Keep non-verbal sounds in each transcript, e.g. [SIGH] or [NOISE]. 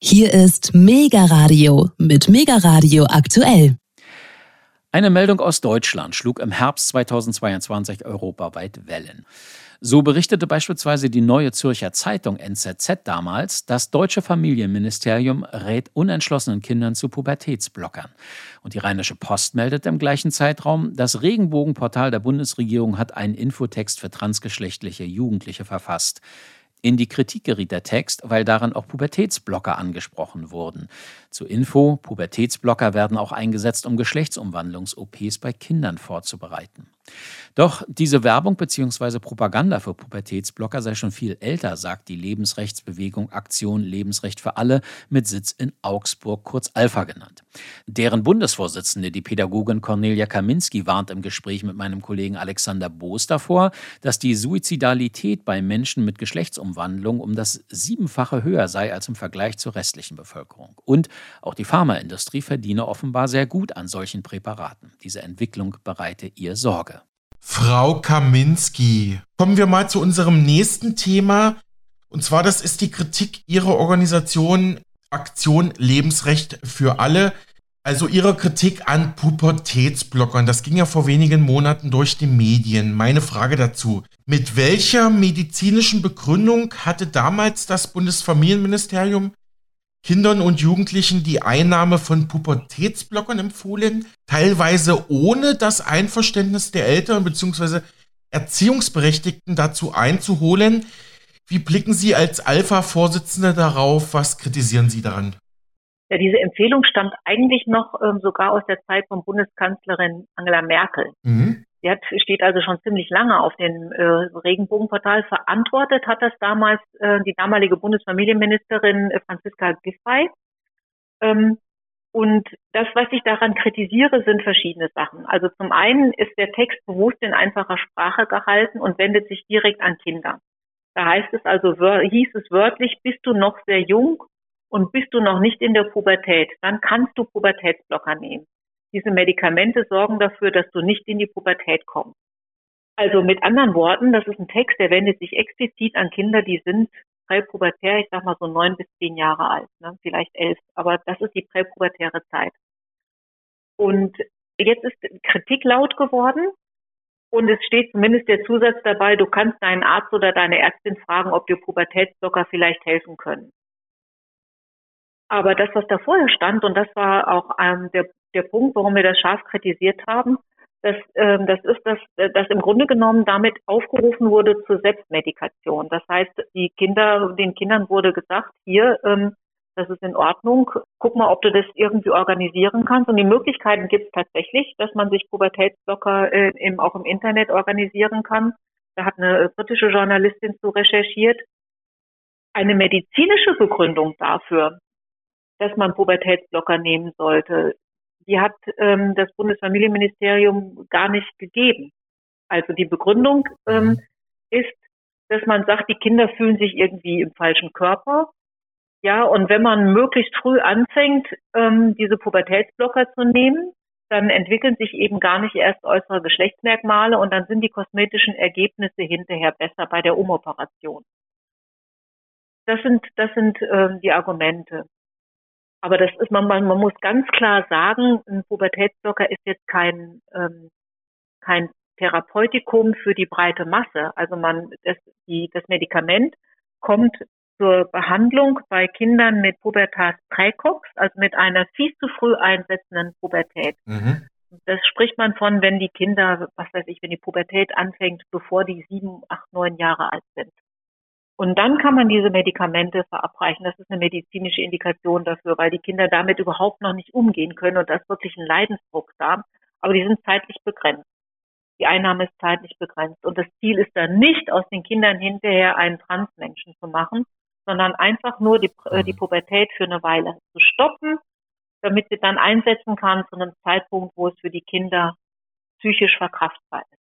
Hier ist Mega Radio mit Mega Radio aktuell. Eine Meldung aus Deutschland schlug im Herbst 2022 europaweit Wellen. So berichtete beispielsweise die Neue Zürcher Zeitung NZZ damals, das deutsche Familienministerium rät unentschlossenen Kindern zu Pubertätsblockern. Und die Rheinische Post meldet im gleichen Zeitraum, das Regenbogenportal der Bundesregierung hat einen Infotext für transgeschlechtliche Jugendliche verfasst. In die Kritik geriet der Text, weil darin auch Pubertätsblocker angesprochen wurden. Zur Info, Pubertätsblocker werden auch eingesetzt, um Geschlechtsumwandlungs-OPs bei Kindern vorzubereiten. Doch diese Werbung bzw. Propaganda für Pubertätsblocker sei schon viel älter, sagt die Lebensrechtsbewegung Aktion Lebensrecht für alle mit Sitz in Augsburg, kurz Alpha genannt. Deren Bundesvorsitzende, die Pädagogin Cornelia Kaminski, warnt im Gespräch mit meinem Kollegen Alexander Boos davor, dass die Suizidalität bei Menschen mit Geschlechtsumwandlung um das Siebenfache höher sei als im Vergleich zur restlichen Bevölkerung. Und auch die Pharmaindustrie verdiene offenbar sehr gut an solchen Präparaten. Diese Entwicklung bereite ihr Sorge. Frau Kaminski. Kommen wir mal zu unserem nächsten Thema. Und zwar, das ist die Kritik Ihrer Organisation Aktion Lebensrecht für alle. Also Ihre Kritik an Pubertätsblockern. Das ging ja vor wenigen Monaten durch die Medien. Meine Frage dazu. Mit welcher medizinischen Begründung hatte damals das Bundesfamilienministerium Kindern und Jugendlichen die Einnahme von Pubertätsblockern empfohlen, teilweise ohne das Einverständnis der Eltern bzw. Erziehungsberechtigten dazu einzuholen. Wie blicken Sie als Alpha-Vorsitzende darauf? Was kritisieren Sie daran? Ja, diese Empfehlung stammt eigentlich noch ähm, sogar aus der Zeit von Bundeskanzlerin Angela Merkel. Mhm. Hat, steht also schon ziemlich lange auf dem äh, Regenbogenportal. Verantwortet hat das damals äh, die damalige Bundesfamilienministerin äh, Franziska Giffey. Ähm, und das, was ich daran kritisiere, sind verschiedene Sachen. Also zum einen ist der Text bewusst in einfacher Sprache gehalten und wendet sich direkt an Kinder. Da heißt es also, hieß es wörtlich, bist du noch sehr jung und bist du noch nicht in der Pubertät, dann kannst du Pubertätsblocker nehmen. Diese Medikamente sorgen dafür, dass du nicht in die Pubertät kommst. Also mit anderen Worten, das ist ein Text, der wendet sich explizit an Kinder, die sind präpubertär, ich sag mal so neun bis zehn Jahre alt, ne? vielleicht elf, aber das ist die präpubertäre Zeit. Und jetzt ist Kritik laut geworden und es steht zumindest der Zusatz dabei, du kannst deinen Arzt oder deine Ärztin fragen, ob dir Pubertätsblocker vielleicht helfen können. Aber das, was da vorher stand, und das war auch ähm, der, der Punkt, warum wir das scharf kritisiert haben, das, ähm, das ist, dass, dass im Grunde genommen damit aufgerufen wurde zur Selbstmedikation. Das heißt, die Kinder, den Kindern wurde gesagt, hier, ähm, das ist in Ordnung, guck mal, ob du das irgendwie organisieren kannst. Und die Möglichkeiten gibt es tatsächlich, dass man sich Pubertätsblocker äh, im, auch im Internet organisieren kann. Da hat eine britische Journalistin zu recherchiert. Eine medizinische Begründung dafür, dass man Pubertätsblocker nehmen sollte. Die hat ähm, das Bundesfamilienministerium gar nicht gegeben. Also die Begründung ähm, mhm. ist, dass man sagt, die Kinder fühlen sich irgendwie im falschen Körper. Ja, und wenn man möglichst früh anfängt, ähm, diese Pubertätsblocker zu nehmen, dann entwickeln sich eben gar nicht erst äußere Geschlechtsmerkmale und dann sind die kosmetischen Ergebnisse hinterher besser bei der Umoperation. Das sind, das sind ähm, die Argumente. Aber das ist man, man, man muss ganz klar sagen, ein Pubertätsblocker ist jetzt kein, ähm, kein Therapeutikum für die breite Masse. Also man, das, die, das Medikament kommt zur Behandlung bei Kindern mit Pubertas Präcox, also mit einer viel zu früh einsetzenden Pubertät. Mhm. Das spricht man von, wenn die Kinder, was weiß ich, wenn die Pubertät anfängt, bevor die sieben, acht, neun Jahre alt sind. Und dann kann man diese Medikamente verabreichen. Das ist eine medizinische Indikation dafür, weil die Kinder damit überhaupt noch nicht umgehen können und das wirklich ein Leidensdruck haben. Aber die sind zeitlich begrenzt. Die Einnahme ist zeitlich begrenzt. Und das Ziel ist dann nicht, aus den Kindern hinterher einen Transmenschen zu machen, sondern einfach nur die, äh, die mhm. Pubertät für eine Weile zu stoppen, damit sie dann einsetzen kann zu einem Zeitpunkt, wo es für die Kinder psychisch verkraftbar ist.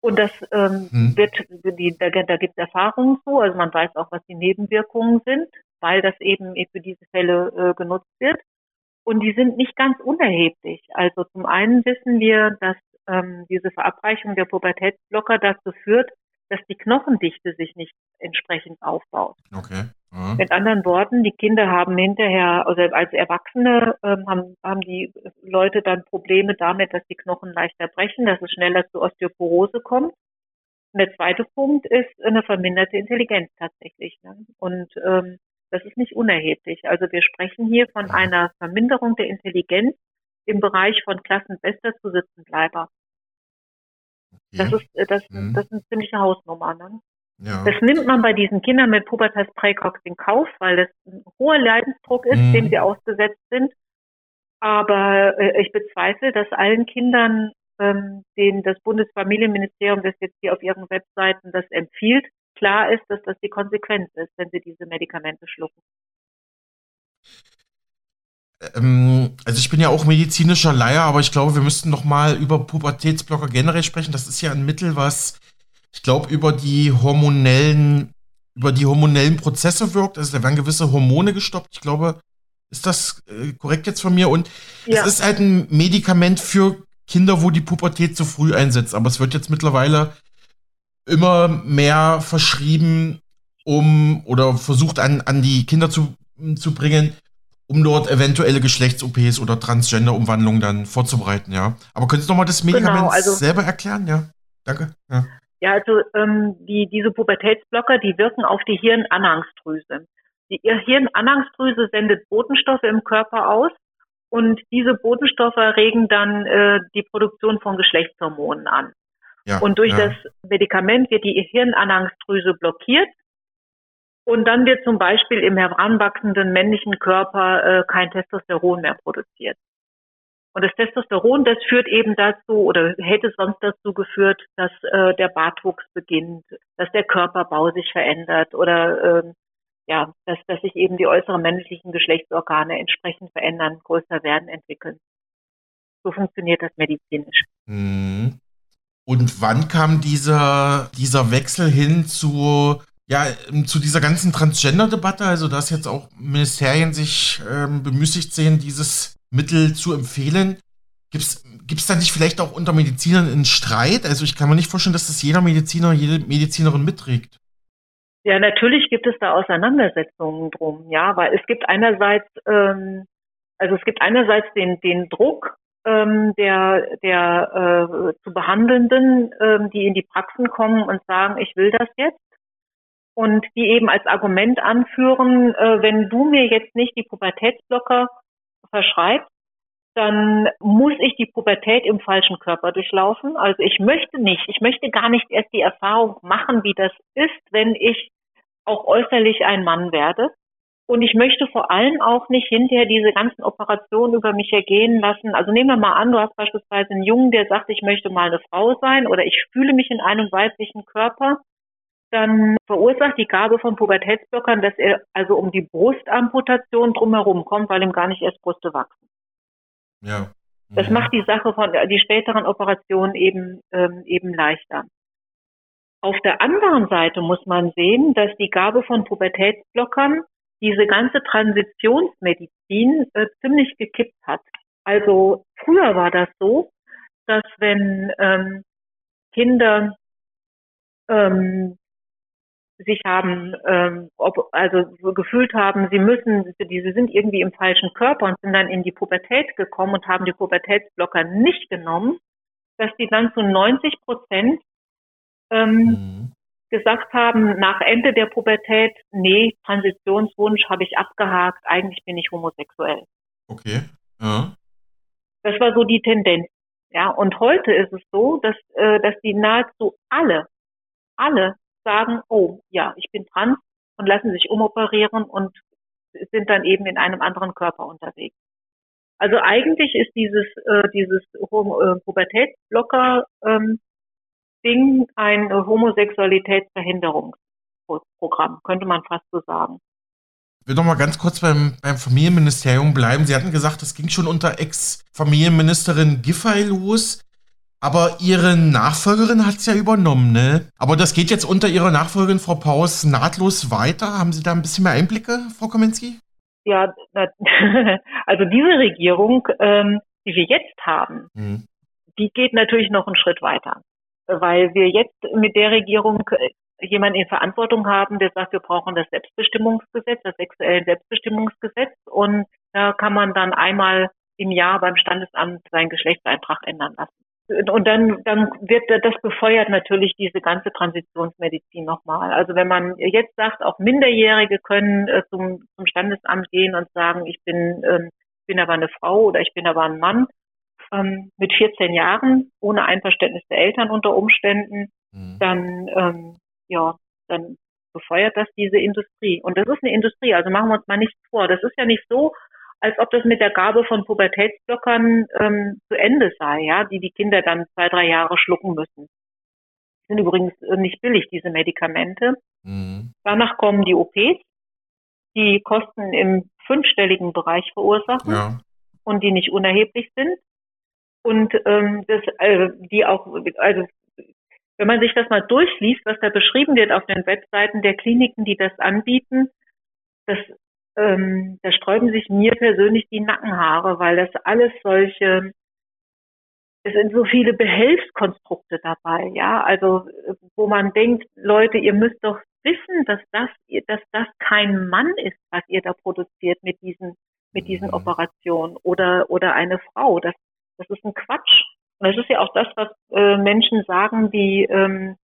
Und das ähm, hm. wird, die, da, da gibt es Erfahrungen zu, also man weiß auch, was die Nebenwirkungen sind, weil das eben für diese Fälle äh, genutzt wird. Und die sind nicht ganz unerheblich. Also zum einen wissen wir, dass ähm, diese Verabreichung der Pubertätsblocker dazu führt, dass die Knochendichte sich nicht entsprechend aufbaut. Okay. Mhm. Mit anderen Worten, die Kinder haben hinterher, also als Erwachsene ähm, haben, haben die Leute dann Probleme damit, dass die Knochen leichter brechen, dass es schneller zu Osteoporose kommt. Und der zweite Punkt ist eine verminderte Intelligenz tatsächlich. Ne? Und ähm, das ist nicht unerheblich. Also wir sprechen hier von mhm. einer Verminderung der Intelligenz im Bereich von Klassenbester zu Sitzenbleiber. Das ist äh, das, mhm. das ist eine ziemliche Hausnummer. Ne? Ja. Das nimmt man bei diesen Kindern mit Pubertas-Präcox in Kauf, weil das ein hoher Leidensdruck ist, mhm. dem sie ausgesetzt sind. Aber äh, ich bezweifle, dass allen Kindern, ähm, denen das Bundesfamilienministerium das jetzt hier auf ihren Webseiten das empfiehlt, klar ist, dass das die Konsequenz ist, wenn sie diese Medikamente schlucken. Ähm, also ich bin ja auch medizinischer Laie, aber ich glaube, wir müssten noch mal über Pubertätsblocker generell sprechen. Das ist ja ein Mittel, was ich glaube, über die hormonellen, über die hormonellen Prozesse wirkt. Also da werden gewisse Hormone gestoppt. Ich glaube, ist das äh, korrekt jetzt von mir? Und ja. es ist halt ein Medikament für Kinder, wo die Pubertät zu früh einsetzt. Aber es wird jetzt mittlerweile immer mehr verschrieben, um oder versucht an, an die Kinder zu, zu bringen, um dort eventuelle Geschlechts-OPs oder Transgender-Umwandlungen dann vorzubereiten, ja. Aber können Sie nochmal das genau, Medikament genau, also, selber erklären, ja? Danke. Ja. Ja, also ähm, die, diese Pubertätsblocker, die wirken auf die Hirnanhangsdrüse. Die Hirnanhangsdrüse sendet Botenstoffe im Körper aus und diese Botenstoffe regen dann äh, die Produktion von Geschlechtshormonen an. Ja, und durch ja. das Medikament wird die Hirnanhangsdrüse blockiert und dann wird zum Beispiel im heranwachsenden männlichen Körper äh, kein Testosteron mehr produziert. Und das Testosteron, das führt eben dazu oder hätte sonst dazu geführt, dass äh, der Bartwuchs beginnt, dass der Körperbau sich verändert oder ähm, ja, dass, dass sich eben die äußeren männlichen Geschlechtsorgane entsprechend verändern, größer werden, entwickeln. So funktioniert das medizinisch. Mhm. Und wann kam dieser, dieser Wechsel hin zu, ja, zu dieser ganzen Transgender-Debatte? Also, dass jetzt auch Ministerien sich ähm, bemüßigt sehen, dieses Mittel zu empfehlen. Gibt es da nicht vielleicht auch unter Medizinern einen Streit? Also ich kann mir nicht vorstellen, dass das jeder Mediziner, jede Medizinerin mitträgt. Ja, natürlich gibt es da Auseinandersetzungen drum, ja, weil es gibt einerseits, ähm, also es gibt einerseits den, den Druck ähm, der, der äh, zu Behandelnden, ähm, die in die Praxen kommen und sagen, ich will das jetzt. Und die eben als Argument anführen, äh, wenn du mir jetzt nicht die Pubertätsblocker verschreibt, dann muss ich die Pubertät im falschen Körper durchlaufen. Also ich möchte nicht, ich möchte gar nicht erst die Erfahrung machen, wie das ist, wenn ich auch äußerlich ein Mann werde. Und ich möchte vor allem auch nicht hinterher diese ganzen Operationen über mich ergehen lassen. Also nehmen wir mal an, du hast beispielsweise einen Jungen, der sagt, ich möchte mal eine Frau sein oder ich fühle mich in einem weiblichen Körper dann verursacht die Gabe von Pubertätsblockern, dass er also um die Brustamputation drumherum kommt, weil ihm gar nicht erst Brüste wachsen. Ja. Das ja. macht die Sache von die späteren Operationen eben ähm, eben leichter. Auf der anderen Seite muss man sehen, dass die Gabe von Pubertätsblockern diese ganze Transitionsmedizin äh, ziemlich gekippt hat. Also früher war das so, dass wenn ähm, Kinder ähm, sich haben, ähm, ob, also so gefühlt haben, sie müssen, sie sind irgendwie im falschen Körper und sind dann in die Pubertät gekommen und haben die Pubertätsblocker nicht genommen, dass die dann zu 90 Prozent ähm, mhm. gesagt haben, nach Ende der Pubertät, nee, Transitionswunsch habe ich abgehakt, eigentlich bin ich homosexuell. Okay. Ja. Das war so die Tendenz. Ja, und heute ist es so, dass, äh, dass die nahezu alle, alle sagen, oh ja, ich bin trans und lassen sich umoperieren und sind dann eben in einem anderen Körper unterwegs. Also eigentlich ist dieses äh, dieses äh, Pubertätsblocker ähm, Ding ein Homosexualitätsverhinderungsprogramm, könnte man fast so sagen. Ich will noch mal ganz kurz beim, beim Familienministerium bleiben. Sie hatten gesagt, es ging schon unter Ex-Familienministerin Giffey los. Aber ihre Nachfolgerin hat es ja übernommen, ne? Aber das geht jetzt unter ihrer Nachfolgerin Frau Paus nahtlos weiter. Haben Sie da ein bisschen mehr Einblicke, Frau Kominski? Ja, [LAUGHS] also diese Regierung, ähm, die wir jetzt haben, mhm. die geht natürlich noch einen Schritt weiter. Weil wir jetzt mit der Regierung jemanden in Verantwortung haben, der sagt, wir brauchen das Selbstbestimmungsgesetz, das sexuelle Selbstbestimmungsgesetz und da kann man dann einmal im Jahr beim Standesamt seinen Geschlechtseintrag ändern lassen. Und dann, dann wird das befeuert natürlich diese ganze Transitionsmedizin nochmal. Also wenn man jetzt sagt, auch Minderjährige können äh, zum, zum Standesamt gehen und sagen, ich bin, ähm, bin aber eine Frau oder ich bin aber ein Mann, ähm, mit 14 Jahren, ohne Einverständnis der Eltern unter Umständen, mhm. dann, ähm, ja, dann befeuert das diese Industrie. Und das ist eine Industrie, also machen wir uns mal nichts vor. Das ist ja nicht so, als ob das mit der Gabe von Pubertätsblockern ähm, zu Ende sei, ja, die die Kinder dann zwei, drei Jahre schlucken müssen. Sind übrigens nicht billig, diese Medikamente. Mhm. Danach kommen die OPs, die Kosten im fünfstelligen Bereich verursachen ja. und die nicht unerheblich sind. Und ähm, das, äh, die auch, also wenn man sich das mal durchliest, was da beschrieben wird auf den Webseiten der Kliniken, die das anbieten, das ähm, da sträuben sich mir persönlich die Nackenhaare, weil das alles solche, es sind so viele Behelfskonstrukte dabei, ja, also wo man denkt, Leute, ihr müsst doch wissen, dass das, dass das kein Mann ist, was ihr da produziert mit diesen, mit diesen mhm. Operationen oder, oder eine Frau. Das, das ist ein Quatsch. Und das ist ja auch das, was äh, Menschen sagen, die, ähm,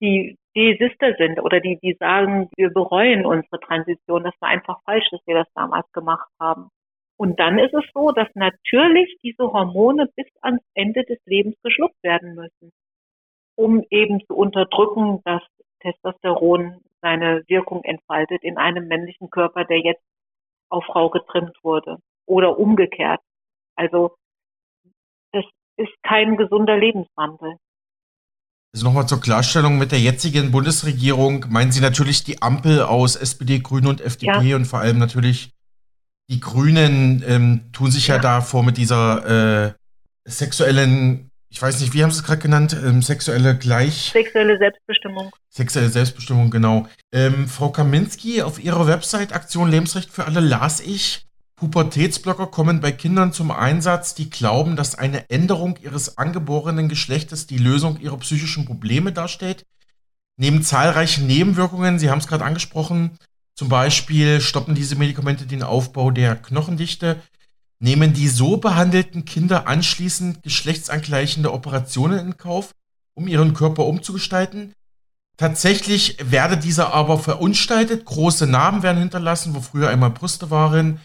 die die Sister sind oder die, die sagen, wir bereuen unsere Transition. Das war einfach falsch, dass wir das damals gemacht haben. Und dann ist es so, dass natürlich diese Hormone bis ans Ende des Lebens geschluckt werden müssen, um eben zu unterdrücken, dass Testosteron seine Wirkung entfaltet in einem männlichen Körper, der jetzt auf Frau getrimmt wurde oder umgekehrt. Also das ist kein gesunder Lebenswandel. Also nochmal zur Klarstellung mit der jetzigen Bundesregierung meinen Sie natürlich die Ampel aus SPD, Grünen und FDP ja. und vor allem natürlich die Grünen ähm, tun sich ja, ja davor mit dieser äh, sexuellen, ich weiß nicht, wie haben Sie es gerade genannt, ähm, sexuelle Gleich... Sexuelle Selbstbestimmung. Sexuelle Selbstbestimmung, genau. Ähm, Frau Kaminski, auf Ihrer Website Aktion Lebensrecht für alle las ich, Pubertätsblocker kommen bei Kindern zum Einsatz, die glauben, dass eine Änderung ihres angeborenen Geschlechtes die Lösung ihrer psychischen Probleme darstellt. Neben zahlreichen Nebenwirkungen, Sie haben es gerade angesprochen, zum Beispiel stoppen diese Medikamente den Aufbau der Knochendichte, nehmen die so behandelten Kinder anschließend geschlechtsangleichende Operationen in Kauf, um ihren Körper umzugestalten. Tatsächlich werde dieser aber verunstaltet, große Narben werden hinterlassen, wo früher einmal Brüste waren,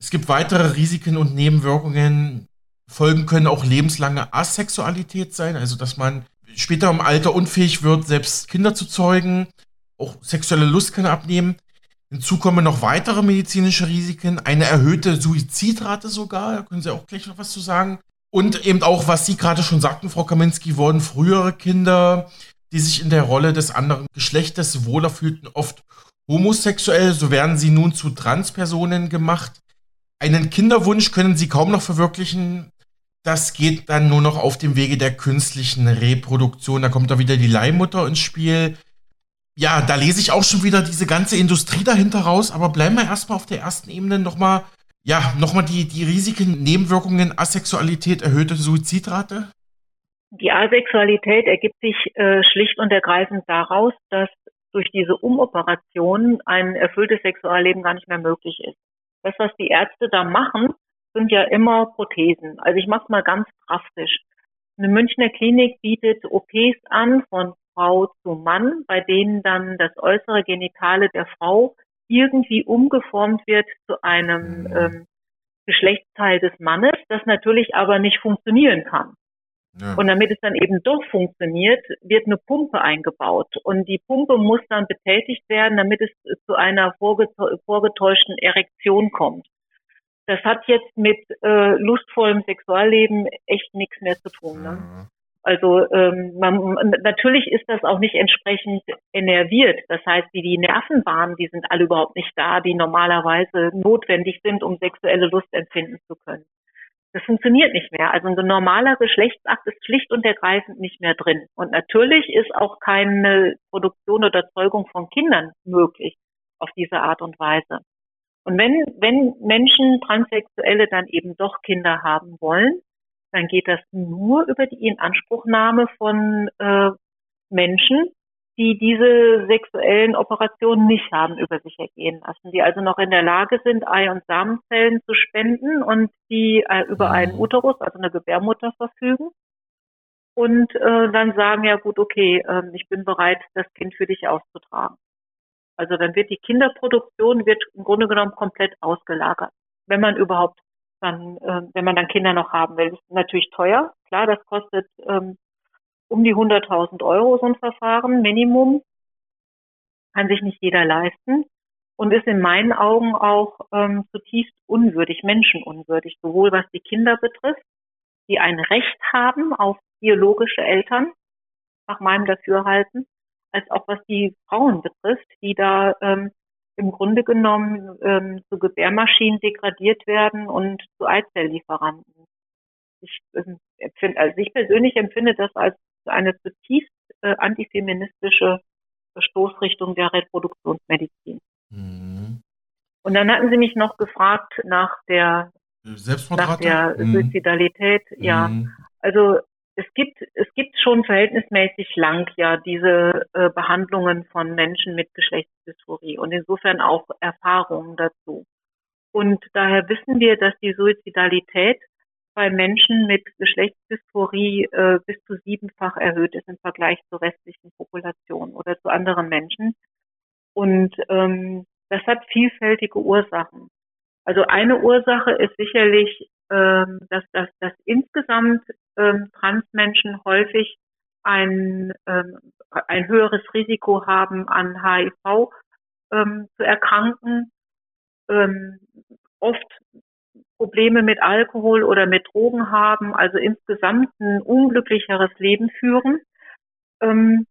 es gibt weitere Risiken und Nebenwirkungen. Folgen können auch lebenslange Asexualität sein, also dass man später im Alter unfähig wird, selbst Kinder zu zeugen. Auch sexuelle Lust kann abnehmen. Hinzu kommen noch weitere medizinische Risiken, eine erhöhte Suizidrate sogar, da können Sie auch gleich noch was zu sagen. Und eben auch, was Sie gerade schon sagten, Frau Kaminski, wurden frühere Kinder, die sich in der Rolle des anderen Geschlechtes wohler fühlten, oft homosexuell, so werden sie nun zu Transpersonen gemacht. Einen Kinderwunsch können sie kaum noch verwirklichen. Das geht dann nur noch auf dem Wege der künstlichen Reproduktion. Da kommt da wieder die Leihmutter ins Spiel. Ja, da lese ich auch schon wieder diese ganze Industrie dahinter raus. Aber bleiben wir erstmal auf der ersten Ebene nochmal. Ja, nochmal die, die Risiken, Nebenwirkungen, Asexualität, erhöhte Suizidrate. Die Asexualität ergibt sich äh, schlicht und ergreifend daraus, dass durch diese Umoperation ein erfülltes Sexualleben gar nicht mehr möglich ist das, was die Ärzte da machen, sind ja immer Prothesen. Also ich mache es mal ganz drastisch. Eine Münchner Klinik bietet OPs an von Frau zu Mann, bei denen dann das äußere Genitale der Frau irgendwie umgeformt wird zu einem mhm. ähm, Geschlechtsteil des Mannes, das natürlich aber nicht funktionieren kann. Ja. Und damit es dann eben doch funktioniert, wird eine Pumpe eingebaut. Und die Pumpe muss dann betätigt werden, damit es zu einer vorgetäuschten Erektion kommt. Das hat jetzt mit äh, lustvollem Sexualleben echt nichts mehr zu tun. Ne? Ja. Also ähm, man, natürlich ist das auch nicht entsprechend enerviert. Das heißt, die, die Nervenbahnen, die sind alle überhaupt nicht da, die normalerweise notwendig sind, um sexuelle Lust empfinden zu können. Das funktioniert nicht mehr. Also ein normaler Geschlechtsakt ist schlicht und ergreifend nicht mehr drin. Und natürlich ist auch keine Produktion oder Zeugung von Kindern möglich auf diese Art und Weise. Und wenn, wenn Menschen, Transsexuelle dann eben doch Kinder haben wollen, dann geht das nur über die Inanspruchnahme von äh, Menschen, die diese sexuellen Operationen nicht haben über sich ergehen lassen, die also noch in der Lage sind, Ei- und Samenzellen zu spenden und die äh, über einen mhm. Uterus, also eine Gebärmutter verfügen und äh, dann sagen, ja gut, okay, äh, ich bin bereit, das Kind für dich auszutragen. Also dann wird die Kinderproduktion wird im Grunde genommen komplett ausgelagert, wenn man überhaupt dann, äh, wenn man dann Kinder noch haben will. Das ist natürlich teuer, klar, das kostet ähm, um die 100.000 Euro so ein Verfahren, Minimum. Kann sich nicht jeder leisten und ist in meinen Augen auch ähm, zutiefst unwürdig, menschenunwürdig, sowohl was die Kinder betrifft, die ein Recht haben auf biologische Eltern, nach meinem Dafürhalten, als auch was die Frauen betrifft, die da ähm, im Grunde genommen ähm, zu Gebärmaschinen degradiert werden und zu Eizelllieferanten. Ich, ähm, empfinde, also ich persönlich empfinde das als eine zutiefst äh, antifeministische Stoßrichtung der Reproduktionsmedizin. Mhm. Und dann hatten Sie mich noch gefragt nach der, nach der mhm. Suizidalität. Ja, mhm. also es gibt, es gibt schon verhältnismäßig lang ja diese äh, Behandlungen von Menschen mit Geschlechtsdysphorie und insofern auch Erfahrungen dazu. Und daher wissen wir, dass die Suizidalität bei Menschen mit Geschlechtsdysphorie äh, bis zu siebenfach erhöht ist im Vergleich zur restlichen Population oder zu anderen Menschen. Und ähm, das hat vielfältige Ursachen. Also eine Ursache ist sicherlich, ähm, dass, dass, dass insgesamt ähm, Transmenschen häufig ein, ähm, ein höheres Risiko haben, an HIV ähm, zu erkranken. Ähm, oft Probleme mit Alkohol oder mit Drogen haben, also insgesamt ein unglücklicheres Leben führen. Ähm,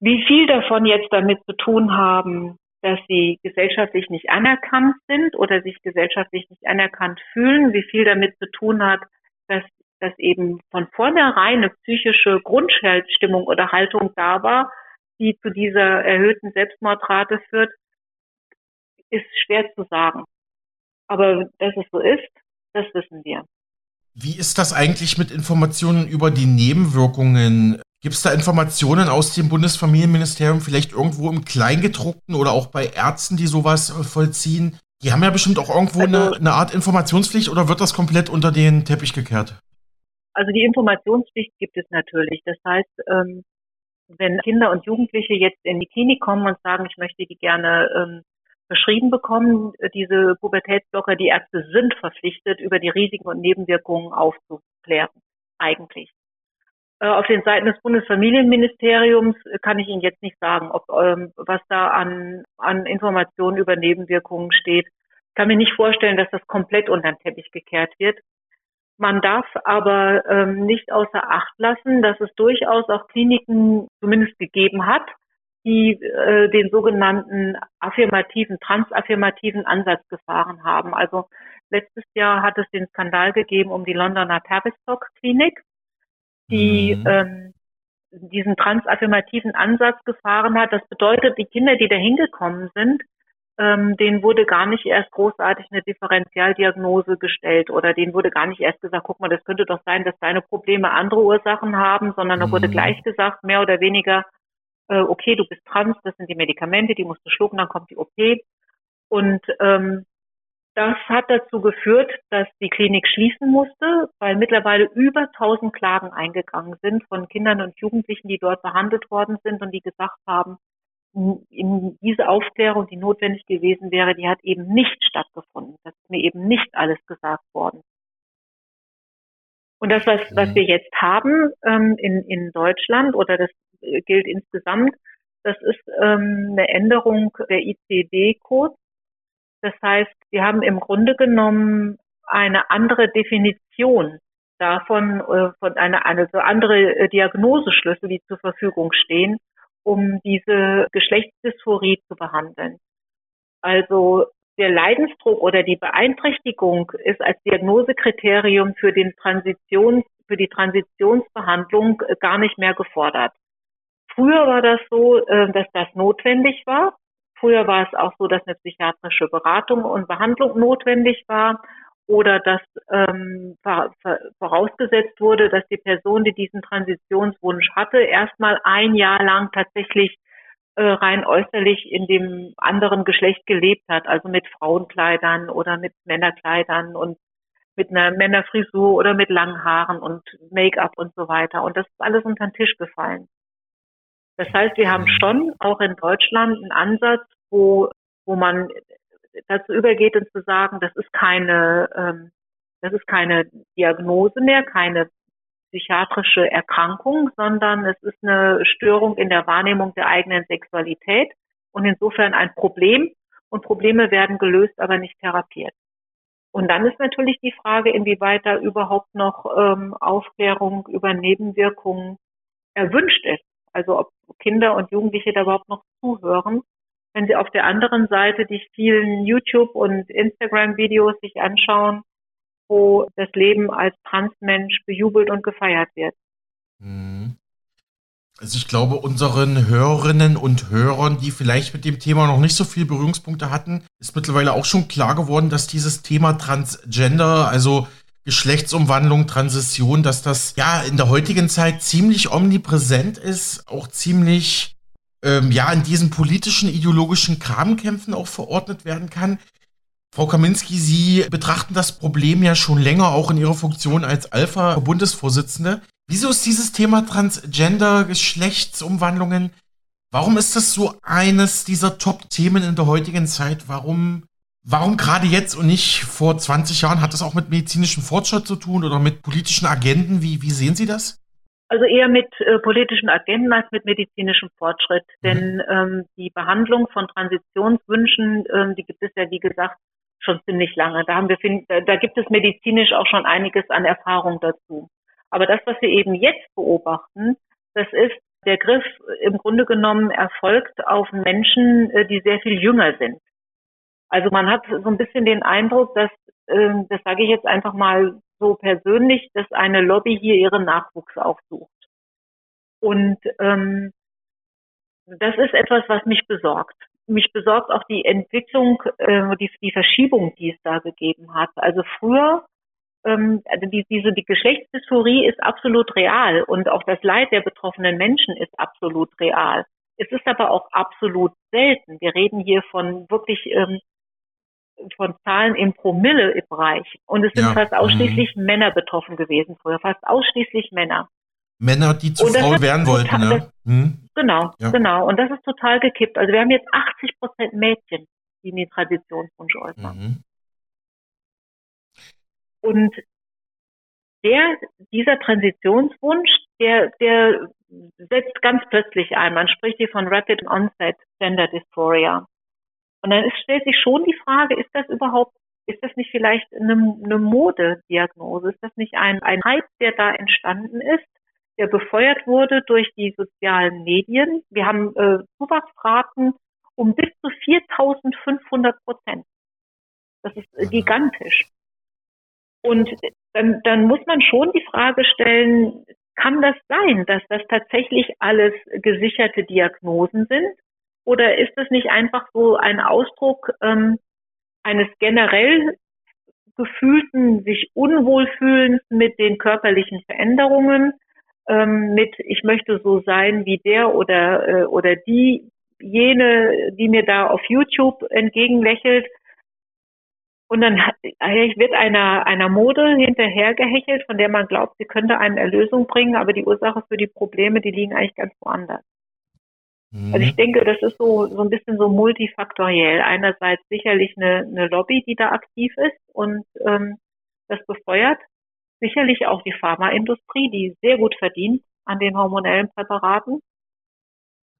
wie viel davon jetzt damit zu tun haben, dass sie gesellschaftlich nicht anerkannt sind oder sich gesellschaftlich nicht anerkannt fühlen, wie viel damit zu tun hat, dass, dass eben von vornherein eine psychische Grundstimmung oder Haltung da war, die zu dieser erhöhten Selbstmordrate führt, ist schwer zu sagen. Aber dass es so ist, das wissen wir. Wie ist das eigentlich mit Informationen über die Nebenwirkungen? Gibt es da Informationen aus dem Bundesfamilienministerium, vielleicht irgendwo im Kleingedruckten oder auch bei Ärzten, die sowas äh, vollziehen? Die haben ja bestimmt auch irgendwo also, eine, eine Art Informationspflicht oder wird das komplett unter den Teppich gekehrt? Also die Informationspflicht gibt es natürlich. Das heißt, ähm, wenn Kinder und Jugendliche jetzt in die Klinik kommen und sagen, ich möchte die gerne ähm, beschrieben bekommen, diese Pubertätsblocker, die Ärzte sind verpflichtet, über die Risiken und Nebenwirkungen aufzuklären, eigentlich. Äh, auf den Seiten des Bundesfamilienministeriums kann ich Ihnen jetzt nicht sagen, ob ähm, was da an, an Informationen über Nebenwirkungen steht. Ich kann mir nicht vorstellen, dass das komplett unter den Teppich gekehrt wird. Man darf aber ähm, nicht außer Acht lassen, dass es durchaus auch Kliniken zumindest gegeben hat, die äh, den sogenannten affirmativen, transaffirmativen Ansatz gefahren haben. Also letztes Jahr hat es den Skandal gegeben um die Londoner Tavistock Klinik, die mhm. ähm, diesen transaffirmativen Ansatz gefahren hat. Das bedeutet, die Kinder, die da hingekommen sind, ähm, denen wurde gar nicht erst großartig eine Differentialdiagnose gestellt oder denen wurde gar nicht erst gesagt, guck mal, das könnte doch sein, dass deine Probleme andere Ursachen haben, sondern da mhm. wurde gleich gesagt, mehr oder weniger, äh, okay, du bist trans, das sind die Medikamente, die musst du schlucken, dann kommt die OP. Und ähm, das hat dazu geführt, dass die Klinik schließen musste, weil mittlerweile über 1000 Klagen eingegangen sind von Kindern und Jugendlichen, die dort behandelt worden sind und die gesagt haben, diese Aufklärung, die notwendig gewesen wäre, die hat eben nicht stattgefunden. Das ist mir eben nicht alles gesagt worden. Und das, was, was wir jetzt haben ähm, in, in Deutschland oder das gilt insgesamt. Das ist ähm, eine Änderung der ICD-Codes. Das heißt, wir haben im Grunde genommen eine andere Definition davon, äh, von einer, eine so andere äh, Diagnoseschlüssel, die zur Verfügung stehen, um diese Geschlechtsdysphorie zu behandeln. Also der Leidensdruck oder die Beeinträchtigung ist als Diagnosekriterium für den Transitions, für die Transitionsbehandlung gar nicht mehr gefordert. Früher war das so, äh, dass das notwendig war. Früher war es auch so, dass eine psychiatrische Beratung und Behandlung notwendig war. oder dass ähm, vorausgesetzt wurde, dass die Person, die diesen Transitionswunsch hatte, erstmal ein Jahr lang tatsächlich äh, rein äußerlich in dem anderen Geschlecht gelebt hat, also mit Frauenkleidern oder mit Männerkleidern und mit einer Männerfrisur oder mit langen Haaren und Make-up und so weiter. Und das ist alles unter den Tisch gefallen. Das heißt, wir haben schon auch in Deutschland einen Ansatz, wo, wo man dazu übergeht und zu sagen, das ist keine, ähm, das ist keine Diagnose mehr, keine psychiatrische Erkrankung, sondern es ist eine Störung in der Wahrnehmung der eigenen Sexualität und insofern ein Problem. Und Probleme werden gelöst, aber nicht therapiert. Und dann ist natürlich die Frage, inwieweit da überhaupt noch ähm, Aufklärung über Nebenwirkungen erwünscht ist. Also ob Kinder und Jugendliche da überhaupt noch zuhören wenn Sie auf der anderen Seite die vielen YouTube- und Instagram-Videos sich anschauen, wo das Leben als Transmensch bejubelt und gefeiert wird. Mhm. Also ich glaube, unseren Hörerinnen und Hörern, die vielleicht mit dem Thema noch nicht so viel Berührungspunkte hatten, ist mittlerweile auch schon klar geworden, dass dieses Thema Transgender, also Geschlechtsumwandlung, Transition, dass das ja in der heutigen Zeit ziemlich omnipräsent ist, auch ziemlich ähm, ja in diesen politischen, ideologischen Kramkämpfen auch verordnet werden kann. Frau Kaminski, Sie betrachten das Problem ja schon länger auch in Ihrer Funktion als Alpha-Bundesvorsitzende. Wieso ist dieses Thema Transgender, Geschlechtsumwandlungen, warum ist das so eines dieser Top-Themen in der heutigen Zeit? Warum, warum gerade jetzt und nicht vor 20 Jahren? Hat das auch mit medizinischem Fortschritt zu tun oder mit politischen Agenden? Wie, wie sehen Sie das? Also eher mit äh, politischen Agenten als mit medizinischem Fortschritt. Mhm. Denn ähm, die Behandlung von Transitionswünschen, ähm, die gibt es ja, wie gesagt, schon ziemlich lange. Da haben wir, da, da gibt es medizinisch auch schon einiges an Erfahrung dazu. Aber das, was wir eben jetzt beobachten, das ist, der Griff im Grunde genommen erfolgt auf Menschen, äh, die sehr viel jünger sind. Also man hat so ein bisschen den Eindruck, dass, äh, das sage ich jetzt einfach mal so persönlich, dass eine Lobby hier ihren Nachwuchs aufsucht. Und ähm, das ist etwas, was mich besorgt. Mich besorgt auch die Entwicklung, äh, die, die Verschiebung, die es da gegeben hat. Also früher, ähm, also die, diese die Geschlechtsdysphorie ist absolut real und auch das Leid der betroffenen Menschen ist absolut real. Es ist aber auch absolut selten. Wir reden hier von wirklich ähm, von Zahlen im Promille-Bereich. Und es sind ja. fast ausschließlich mhm. Männer betroffen gewesen früher, fast ausschließlich Männer. Männer, die zu Frauen werden wollten, total, ne? Hm? Genau, ja. genau. Und das ist total gekippt. Also wir haben jetzt 80 Prozent Mädchen, die den Traditionswunsch äußern. Mhm. Und der, dieser Transitionswunsch, der, der setzt ganz plötzlich ein. Man spricht hier von Rapid Onset Gender Dysphoria. Und dann ist, stellt sich schon die Frage, ist das überhaupt, ist das nicht vielleicht eine, eine Modediagnose? Ist das nicht ein, ein Hype, der da entstanden ist, der befeuert wurde durch die sozialen Medien? Wir haben äh, Zuwachsraten um bis zu 4.500 Prozent. Das ist äh, gigantisch. Und dann, dann muss man schon die Frage stellen, kann das sein, dass das tatsächlich alles gesicherte Diagnosen sind? Oder ist es nicht einfach so ein Ausdruck ähm, eines generell gefühlten, sich unwohlfühlens mit den körperlichen Veränderungen, ähm, mit ich möchte so sein wie der oder, äh, oder die, jene, die mir da auf YouTube entgegenlächelt. Und dann wird einer, einer Mode hinterhergehechelt, von der man glaubt, sie könnte eine Erlösung bringen, aber die Ursache für die Probleme, die liegen eigentlich ganz woanders. Mhm. Also ich denke, das ist so, so ein bisschen so multifaktoriell. Einerseits sicherlich eine, eine Lobby, die da aktiv ist und ähm, das befeuert. Sicherlich auch die Pharmaindustrie, die sehr gut verdient an den hormonellen Präparaten.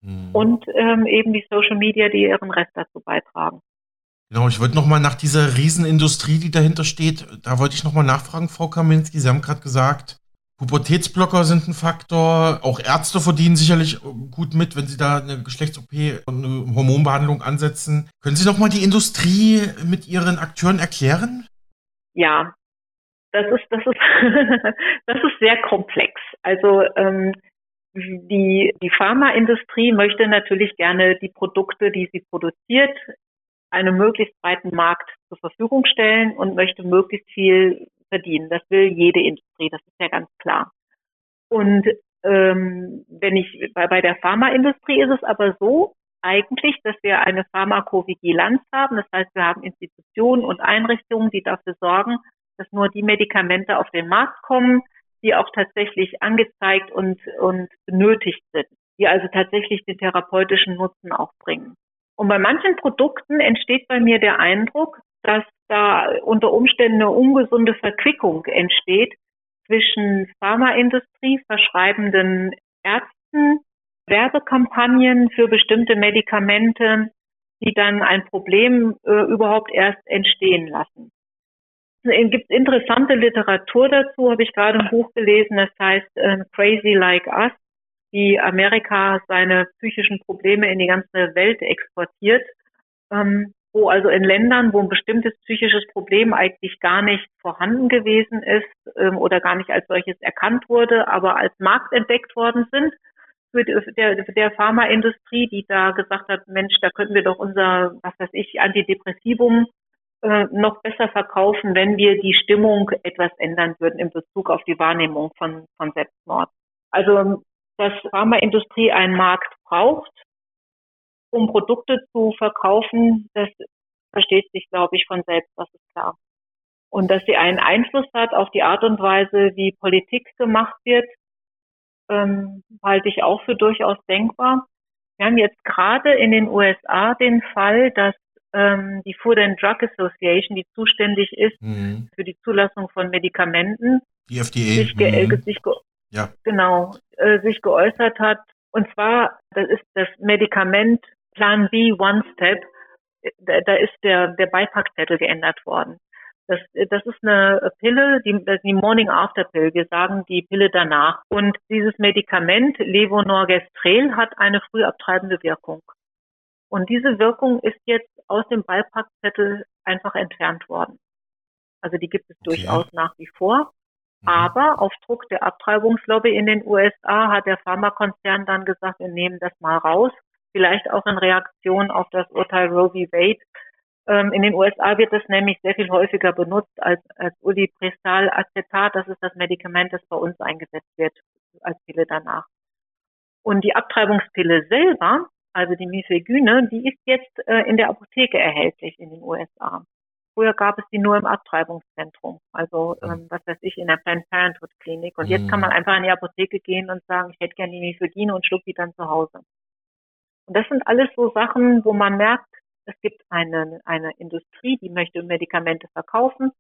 Mhm. Und ähm, eben die Social Media, die ihren Rest dazu beitragen. Genau, ich wollte nochmal nach dieser Riesenindustrie, die dahinter steht, da wollte ich nochmal nachfragen, Frau Kaminski. Sie haben gerade gesagt, Pubertätsblocker sind ein Faktor. Auch Ärzte verdienen sicherlich gut mit, wenn sie da eine Geschlechts-OP und eine Hormonbehandlung ansetzen. Können Sie noch mal die Industrie mit Ihren Akteuren erklären? Ja, das ist, das ist, [LAUGHS] das ist sehr komplex. Also ähm, die, die Pharmaindustrie möchte natürlich gerne die Produkte, die sie produziert, einem möglichst breiten Markt zur Verfügung stellen und möchte möglichst viel verdienen. Das will jede Industrie, das ist ja ganz klar. Und ähm, wenn ich bei, bei der Pharmaindustrie ist es aber so eigentlich, dass wir eine Pharmakovigilanz haben. Das heißt, wir haben Institutionen und Einrichtungen, die dafür sorgen, dass nur die Medikamente auf den Markt kommen, die auch tatsächlich angezeigt und, und benötigt sind, die also tatsächlich den therapeutischen Nutzen auch bringen. Und bei manchen Produkten entsteht bei mir der Eindruck, dass da unter Umständen eine ungesunde Verquickung entsteht zwischen Pharmaindustrie, verschreibenden Ärzten, Werbekampagnen für bestimmte Medikamente, die dann ein Problem äh, überhaupt erst entstehen lassen. Es gibt interessante Literatur dazu, habe ich gerade ein Buch gelesen, das heißt äh, Crazy Like Us, wie Amerika seine psychischen Probleme in die ganze Welt exportiert. Ähm, wo also in Ländern, wo ein bestimmtes psychisches Problem eigentlich gar nicht vorhanden gewesen ist ähm, oder gar nicht als solches erkannt wurde, aber als Markt entdeckt worden sind für der, der Pharmaindustrie, die da gesagt hat, Mensch, da könnten wir doch unser, was weiß ich, Antidepressivum äh, noch besser verkaufen, wenn wir die Stimmung etwas ändern würden in Bezug auf die Wahrnehmung von, von Selbstmord. Also, dass Pharmaindustrie einen Markt braucht, um Produkte zu verkaufen, das versteht sich, glaube ich, von selbst, das ist klar. Und dass sie einen Einfluss hat auf die Art und Weise, wie Politik gemacht wird, ähm, halte ich auch für durchaus denkbar. Wir haben jetzt gerade in den USA den Fall, dass ähm, die Food and Drug Association, die zuständig ist mhm. für die Zulassung von Medikamenten, die FDA, sich, ge mhm. sich ge ja. genau äh, sich geäußert hat. Und zwar, das ist das Medikament Plan B One Step, da, da ist der, der Beipackzettel geändert worden. Das, das ist eine Pille, die, die Morning After Pill. Wir sagen die Pille danach. Und dieses Medikament Levonorgestrel hat eine frühabtreibende Wirkung. Und diese Wirkung ist jetzt aus dem Beipackzettel einfach entfernt worden. Also die gibt es okay. durchaus nach wie vor. Mhm. Aber auf Druck der Abtreibungslobby in den USA hat der Pharmakonzern dann gesagt, wir nehmen das mal raus vielleicht auch in Reaktion auf das Urteil Roe v. Wade. Ähm, in den USA wird es nämlich sehr viel häufiger benutzt als, als Ulipristal-Acetat. Das ist das Medikament, das bei uns eingesetzt wird als Pille danach. Und die Abtreibungspille selber, also die Mifegyne, die ist jetzt äh, in der Apotheke erhältlich in den USA. Früher gab es die nur im Abtreibungszentrum, also ähm, was weiß ich, in der Planned Parenthood Klinik. Und jetzt kann mhm. man einfach in die Apotheke gehen und sagen, ich hätte gerne die Mifegyne und schluck die dann zu Hause. Und das sind alles so Sachen, wo man merkt, es gibt eine, eine Industrie, die möchte Medikamente verkaufen.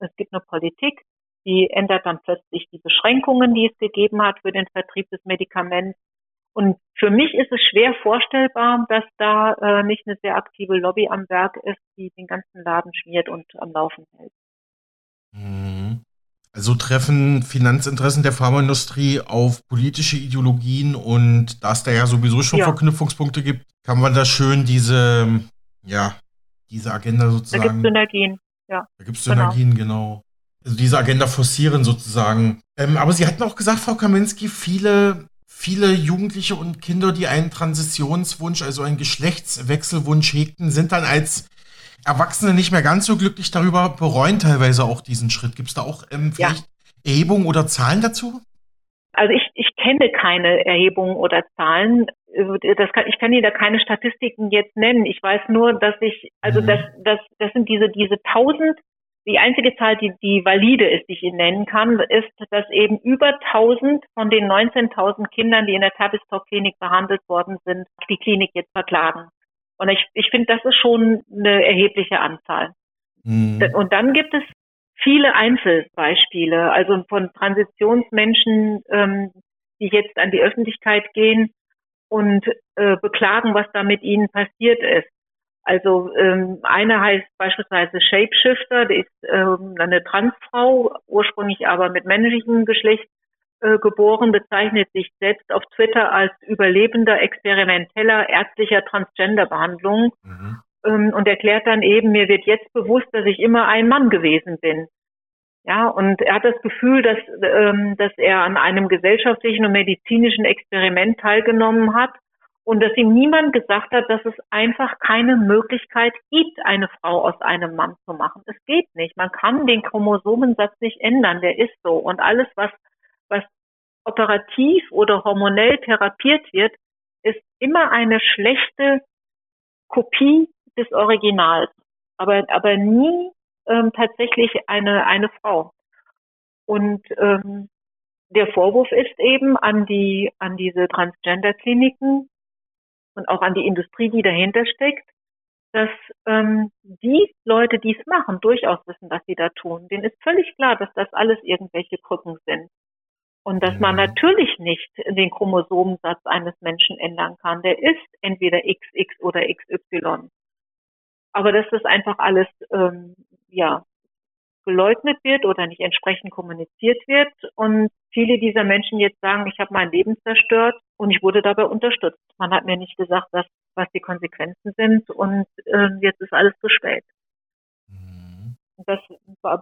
Es gibt eine Politik, die ändert dann plötzlich die Beschränkungen, die es gegeben hat für den Vertrieb des Medikaments. Und für mich ist es schwer vorstellbar, dass da äh, nicht eine sehr aktive Lobby am Werk ist, die den ganzen Laden schmiert und am Laufen hält. Also treffen Finanzinteressen der Pharmaindustrie auf politische Ideologien und da es da ja sowieso schon ja. Verknüpfungspunkte gibt, kann man da schön diese, ja, diese Agenda sozusagen. Da gibt es Synergien, ja. Da gibt es Synergien, genau. genau. Also diese Agenda forcieren sozusagen. Ähm, aber Sie hatten auch gesagt, Frau Kaminski, viele, viele Jugendliche und Kinder, die einen Transitionswunsch, also einen Geschlechtswechselwunsch hegten, sind dann als Erwachsene nicht mehr ganz so glücklich darüber, bereuen teilweise auch diesen Schritt. Gibt es da auch ähm, vielleicht ja. Erhebungen oder Zahlen dazu? Also ich, ich kenne keine Erhebungen oder Zahlen. Kann, ich kann Ihnen da keine Statistiken jetzt nennen. Ich weiß nur, dass ich, also mhm. das, das, das sind diese, diese tausend, die einzige Zahl, die, die valide ist, die ich Ihnen nennen kann, ist, dass eben über 1000 von den 19.000 Kindern, die in der Tavistock-Klinik behandelt worden sind, die Klinik jetzt verklagen. Und ich, ich finde, das ist schon eine erhebliche Anzahl. Mhm. Und dann gibt es viele Einzelbeispiele, also von Transitionsmenschen, ähm, die jetzt an die Öffentlichkeit gehen und äh, beklagen, was da mit ihnen passiert ist. Also ähm, eine heißt beispielsweise Shapeshifter, die ist ähm, eine Transfrau, ursprünglich aber mit männlichem Geschlecht geboren, bezeichnet sich selbst auf Twitter als Überlebender experimenteller ärztlicher Transgender-Behandlung mhm. ähm, und erklärt dann eben, mir wird jetzt bewusst, dass ich immer ein Mann gewesen bin. Ja, und er hat das Gefühl, dass, ähm, dass er an einem gesellschaftlichen und medizinischen Experiment teilgenommen hat Und dass ihm niemand gesagt hat, dass es einfach keine Möglichkeit gibt, eine Frau aus einem Mann zu machen. Es geht nicht. Man kann den Chromosomensatz nicht ändern. Der ist so. Und alles, was, was operativ oder hormonell therapiert wird, ist immer eine schlechte Kopie des Originals. Aber, aber nie ähm, tatsächlich eine, eine Frau. Und ähm, der Vorwurf ist eben an die, an diese Transgender-Kliniken und auch an die Industrie, die dahinter steckt, dass ähm, die Leute, die es machen, durchaus wissen, was sie da tun. Denen ist völlig klar, dass das alles irgendwelche Krücken sind. Und dass man mhm. natürlich nicht den Chromosomensatz eines Menschen ändern kann. Der ist entweder XX oder XY. Aber dass das einfach alles ähm, ja geleugnet wird oder nicht entsprechend kommuniziert wird und viele dieser Menschen jetzt sagen, ich habe mein Leben zerstört und ich wurde dabei unterstützt. Man hat mir nicht gesagt, was, was die Konsequenzen sind und äh, jetzt ist alles zu spät. Das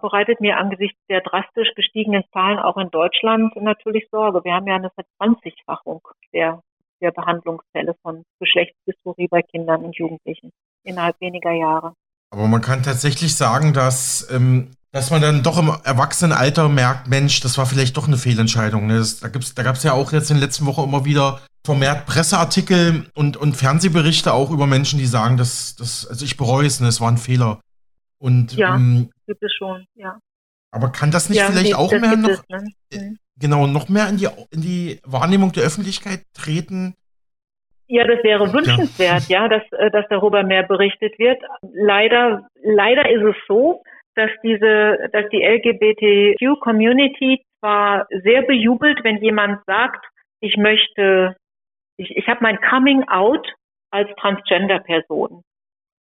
bereitet mir angesichts der drastisch gestiegenen Zahlen auch in Deutschland natürlich Sorge. Wir haben ja eine Verzwanzigfachung der, der Behandlungsfälle von Geschlechtsdysphorie bei Kindern und Jugendlichen innerhalb weniger Jahre. Aber man kann tatsächlich sagen, dass ähm, dass man dann doch im Erwachsenenalter merkt, Mensch, das war vielleicht doch eine Fehlentscheidung. Ne? Das, da da gab es ja auch jetzt in der letzten Woche immer wieder vermehrt Presseartikel und, und Fernsehberichte auch über Menschen, die sagen, dass das, also ich bereue es, ne, es war ein Fehler. Und, ja, ähm, gibt es schon, ja. Aber kann das nicht ja, vielleicht nee, auch mehr noch, es, ne? mhm. genau, noch mehr in die, in die Wahrnehmung der Öffentlichkeit treten? Ja, das wäre wünschenswert, ja, ja dass, äh, dass darüber mehr berichtet wird. Leider, leider ist es so, dass diese, dass die LGBTQ-Community zwar sehr bejubelt, wenn jemand sagt, ich möchte, ich, ich habe mein Coming Out als Transgender-Person.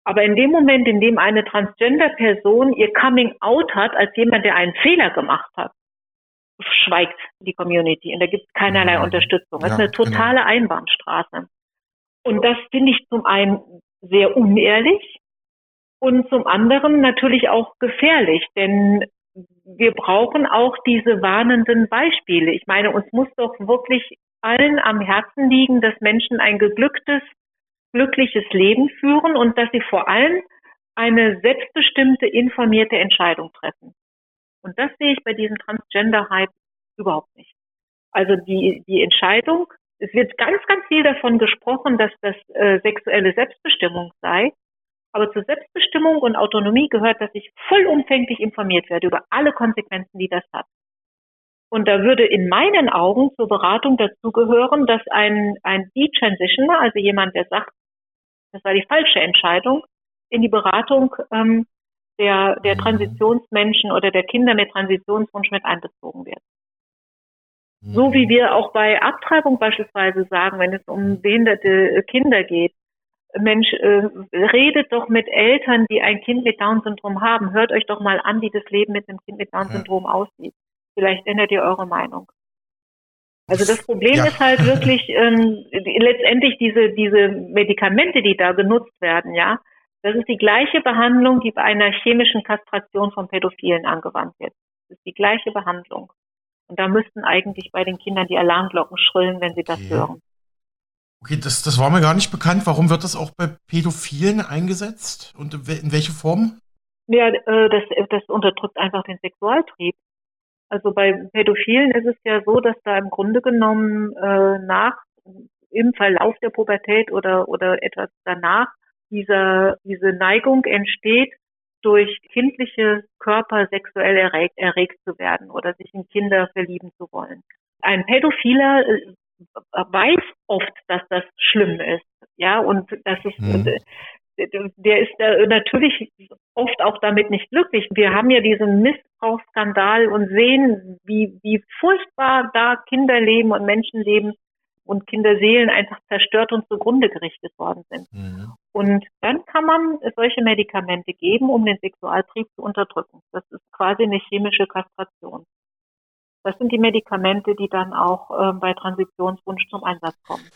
Aber in dem Moment, in dem eine Transgender-Person ihr Coming Out hat als jemand, der einen Fehler gemacht hat, schweigt die Community und da gibt es keinerlei Unterstützung. Das ja, ist eine genau. totale genau. Einbahnstraße. Und das finde ich zum einen sehr unehrlich, und zum anderen natürlich auch gefährlich, denn wir brauchen auch diese warnenden Beispiele. Ich meine, uns muss doch wirklich allen am Herzen liegen, dass Menschen ein geglücktes, glückliches Leben führen und dass sie vor allem eine selbstbestimmte, informierte Entscheidung treffen. Und das sehe ich bei diesem Transgender-Hype überhaupt nicht. Also die, die Entscheidung, es wird ganz, ganz viel davon gesprochen, dass das äh, sexuelle Selbstbestimmung sei. Aber zur Selbstbestimmung und Autonomie gehört, dass ich vollumfänglich informiert werde über alle Konsequenzen, die das hat. Und da würde in meinen Augen zur Beratung dazugehören, dass ein, ein D-Transitioner, also jemand, der sagt, das war die falsche Entscheidung, in die Beratung ähm, der, der mhm. Transitionsmenschen oder der Kinder mit Transitionswunsch mit einbezogen wird. So wie mhm. wir auch bei Abtreibung beispielsweise sagen, wenn es um behinderte Kinder geht, Mensch, äh, redet doch mit Eltern, die ein Kind mit Down-Syndrom haben. Hört euch doch mal an, wie das Leben mit einem Kind mit Down-Syndrom ja. aussieht. Vielleicht ändert ihr eure Meinung. Also das Problem ja. ist halt wirklich ähm, letztendlich diese diese Medikamente, die da genutzt werden, ja. Das ist die gleiche Behandlung, die bei einer chemischen Kastration von Pädophilen angewandt wird. Das ist die gleiche Behandlung. Und da müssten eigentlich bei den Kindern die Alarmglocken schrillen, wenn sie das okay. hören. Okay, das, das war mir gar nicht bekannt. Warum wird das auch bei Pädophilen eingesetzt? Und in welche Form? Ja, äh, das, das unterdrückt einfach den Sexualtrieb. Also bei Pädophilen ist es ja so, dass da im Grunde genommen äh, nach im Verlauf der Pubertät oder oder etwas danach dieser diese Neigung entsteht, durch kindliche Körper sexuell erregt, erregt zu werden oder sich in Kinder verlieben zu wollen. Ein Pädophiler äh, weiß oft, dass das schlimm ist. Ja, und das ist, mhm. Der ist natürlich oft auch damit nicht glücklich. Wir haben ja diesen Missbrauchsskandal und sehen, wie, wie furchtbar da Kinder leben und Menschen leben und Kinderseelen einfach zerstört und zugrunde gerichtet worden sind. Mhm. Und dann kann man solche Medikamente geben, um den Sexualtrieb zu unterdrücken. Das ist quasi eine chemische Kastration. Das sind die Medikamente, die dann auch äh, bei Transitionswunsch zum Einsatz kommen.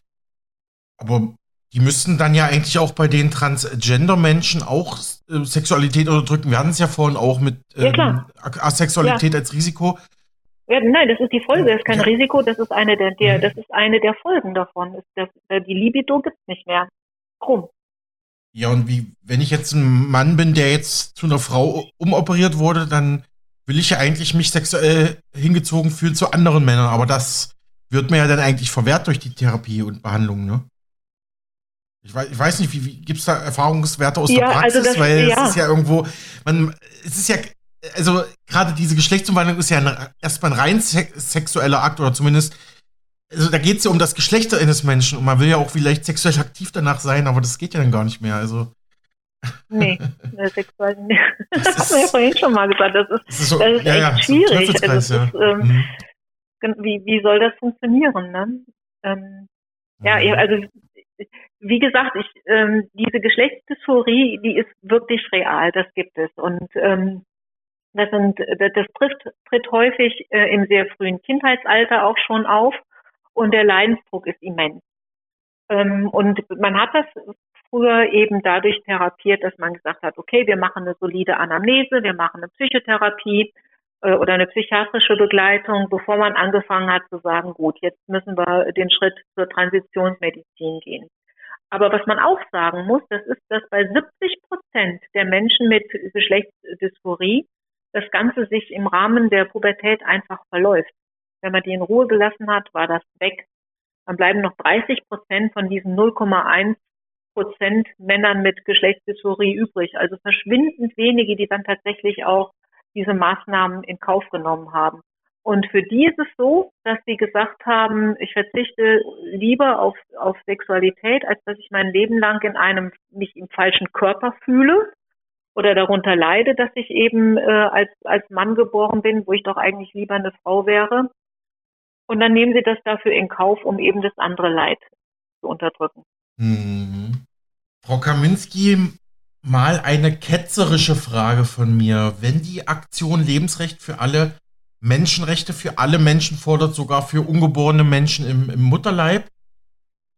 Aber die müssten dann ja eigentlich auch bei den Transgender-Menschen auch äh, Sexualität unterdrücken. Wir hatten es ja vorhin auch mit ähm, ja, Asexualität ja. als Risiko. Ja, nein, das ist die Folge, das ist kein ja. Risiko, das ist eine der, der, mhm. das ist eine der Folgen davon. Ist das, äh, die Libido gibt's nicht mehr. Krumm. Ja, und wie, wenn ich jetzt ein Mann bin, der jetzt zu einer Frau umoperiert wurde, dann will ich ja eigentlich mich sexuell hingezogen fühlen zu anderen Männern, aber das wird mir ja dann eigentlich verwehrt durch die Therapie und Behandlung, ne? Ich weiß, ich weiß nicht, wie, wie gibt es da Erfahrungswerte aus ja, der also Praxis? Also das, Weil ja. es ist ja irgendwo, man, es ist ja, also gerade diese Geschlechtsumwandlung ist ja ein, erstmal ein rein sexueller Akt oder zumindest, also da geht es ja um das Geschlecht eines Menschen und man will ja auch vielleicht sexuell aktiv danach sein, aber das geht ja dann gar nicht mehr. Also. Nee, [LAUGHS] sexuell nicht. Das, das [LAUGHS] haben wir ja vorhin schon mal gesagt. Das ist, das ist, so, das ist ja, echt ja, schwierig. Also ist, ähm, mhm. wie, wie soll das funktionieren? Ne? Ähm, ja, mhm. also wie gesagt, ich, ähm, diese Geschlechtsdysphorie, die ist wirklich real, das gibt es. Und ähm, das, sind, das trifft, tritt häufig äh, im sehr frühen Kindheitsalter auch schon auf und der Leidensdruck ist immens. Ähm, und man hat das früher eben dadurch therapiert, dass man gesagt hat, okay, wir machen eine solide Anamnese, wir machen eine Psychotherapie äh, oder eine psychiatrische Begleitung, bevor man angefangen hat zu sagen, gut, jetzt müssen wir den Schritt zur Transitionsmedizin gehen. Aber was man auch sagen muss, das ist, dass bei 70 Prozent der Menschen mit Geschlechtsdysphorie das Ganze sich im Rahmen der Pubertät einfach verläuft. Wenn man die in Ruhe gelassen hat, war das weg. Dann bleiben noch 30 Prozent von diesen 0,1 Prozent Männern mit Geschlechtsdysphorie übrig. Also verschwindend wenige, die dann tatsächlich auch diese Maßnahmen in Kauf genommen haben. Und für die ist es so, dass sie gesagt haben, ich verzichte lieber auf, auf Sexualität, als dass ich mein Leben lang in einem, mich im falschen Körper fühle oder darunter leide, dass ich eben äh, als, als Mann geboren bin, wo ich doch eigentlich lieber eine Frau wäre. Und dann nehmen sie das dafür in Kauf, um eben das andere Leid zu unterdrücken. Mhm. Frau Kaminski, mal eine ketzerische Frage von mir. Wenn die Aktion Lebensrecht für alle Menschenrechte für alle Menschen fordert, sogar für ungeborene Menschen im, im Mutterleib,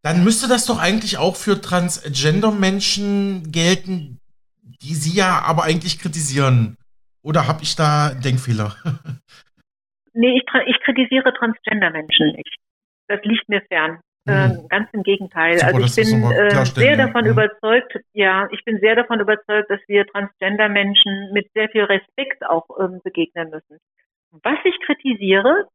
dann müsste das doch eigentlich auch für Transgender-Menschen gelten, die Sie ja aber eigentlich kritisieren. Oder habe ich da Denkfehler? [LAUGHS] nee, ich, ich kritisiere Transgender-Menschen nicht. Das liegt mir fern. Mhm. ganz im Gegenteil. Super, also ich bin äh, sehr davon ja. überzeugt, ja, ich bin sehr davon überzeugt, dass wir Transgender-Menschen mit sehr viel Respekt auch ähm, begegnen müssen. Was ich kritisiere,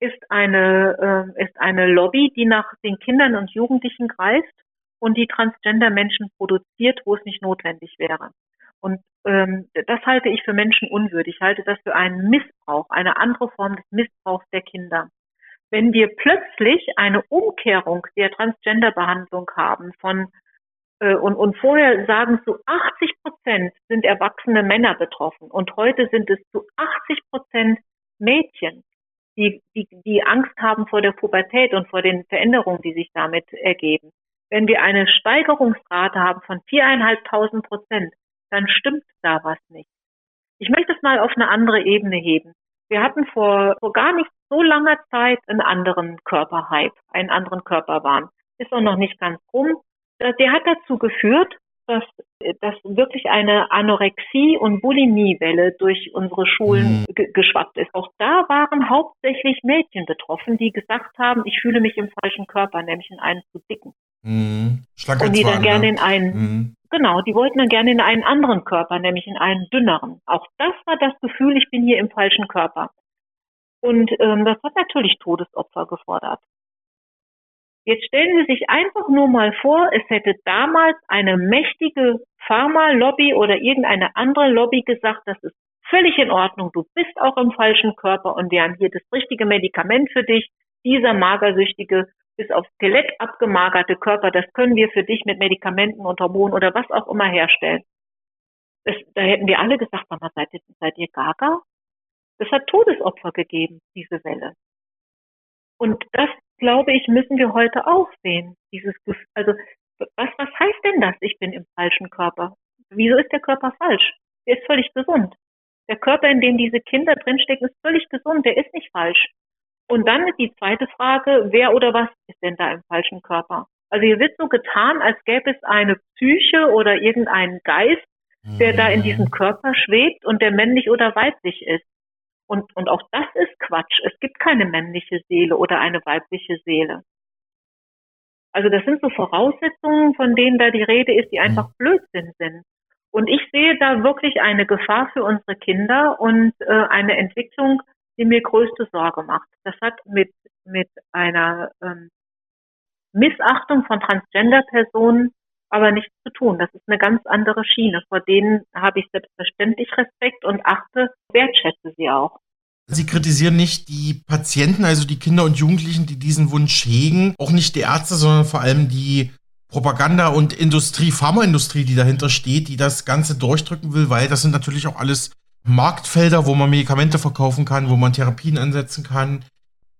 ist eine, äh, ist eine Lobby, die nach den Kindern und Jugendlichen greift und die Transgender-Menschen produziert, wo es nicht notwendig wäre. Und ähm, das halte ich für menschenunwürdig. Ich halte das für einen Missbrauch, eine andere Form des Missbrauchs der Kinder. Wenn wir plötzlich eine Umkehrung der Transgender-Behandlung haben von äh, und, und vorher sagen zu 80 Prozent sind erwachsene Männer betroffen und heute sind es zu 80 Prozent Mädchen, die, die, die Angst haben vor der Pubertät und vor den Veränderungen, die sich damit ergeben. Wenn wir eine Steigerungsrate haben von viereinhalbtausend Prozent, dann stimmt da was nicht. Ich möchte es mal auf eine andere Ebene heben. Wir hatten vor, vor gar nicht so langer Zeit einen anderen Körperhype, einen anderen Körperwahn. Ist auch noch nicht ganz rum. Der hat dazu geführt, dass, dass wirklich eine Anorexie- und Bulimiewelle durch unsere Schulen mhm. geschwappt ist. Auch da waren hauptsächlich Mädchen betroffen, die gesagt haben, ich fühle mich im falschen Körper, nämlich in einen zu dicken. Mhm. Und die dann gerne in einen, mhm. genau, die wollten dann gerne in einen anderen Körper, nämlich in einen dünneren. Auch das war das Gefühl, ich bin hier im falschen Körper. Und ähm, das hat natürlich Todesopfer gefordert. Jetzt stellen Sie sich einfach nur mal vor, es hätte damals eine mächtige Pharma-Lobby oder irgendeine andere Lobby gesagt, das ist völlig in Ordnung, du bist auch im falschen Körper und wir haben hier das richtige Medikament für dich. Dieser magersüchtige, bis auf Skelett abgemagerte Körper, das können wir für dich mit Medikamenten und Hormonen oder was auch immer herstellen. Das, da hätten wir alle gesagt, Mama, seid seid ihr gaga? Das hat Todesopfer gegeben, diese Welle. Und das glaube ich, müssen wir heute auch sehen. Dieses, also, was, was heißt denn das? Ich bin im falschen Körper. Wieso ist der Körper falsch? Der ist völlig gesund. Der Körper, in dem diese Kinder drinstecken, ist völlig gesund. Der ist nicht falsch. Und dann ist die zweite Frage, wer oder was ist denn da im falschen Körper? Also hier wird so getan, als gäbe es eine Psyche oder irgendeinen Geist, der da in diesem mhm. Körper schwebt und der männlich oder weiblich ist. Und, und auch das ist Quatsch. Es gibt keine männliche Seele oder eine weibliche Seele. Also das sind so Voraussetzungen, von denen da die Rede ist, die einfach mhm. Blödsinn sind. Und ich sehe da wirklich eine Gefahr für unsere Kinder und äh, eine Entwicklung, die mir größte Sorge macht. Das hat mit, mit einer ähm, Missachtung von Transgender-Personen aber nichts zu tun. Das ist eine ganz andere Schiene. Vor denen habe ich selbstverständlich Respekt und achte, wertschätze sie auch. Sie kritisieren nicht die Patienten, also die Kinder und Jugendlichen, die diesen Wunsch hegen, auch nicht die Ärzte, sondern vor allem die Propaganda- und Industrie, Pharmaindustrie, die dahinter steht, die das Ganze durchdrücken will, weil das sind natürlich auch alles Marktfelder, wo man Medikamente verkaufen kann, wo man Therapien ansetzen kann.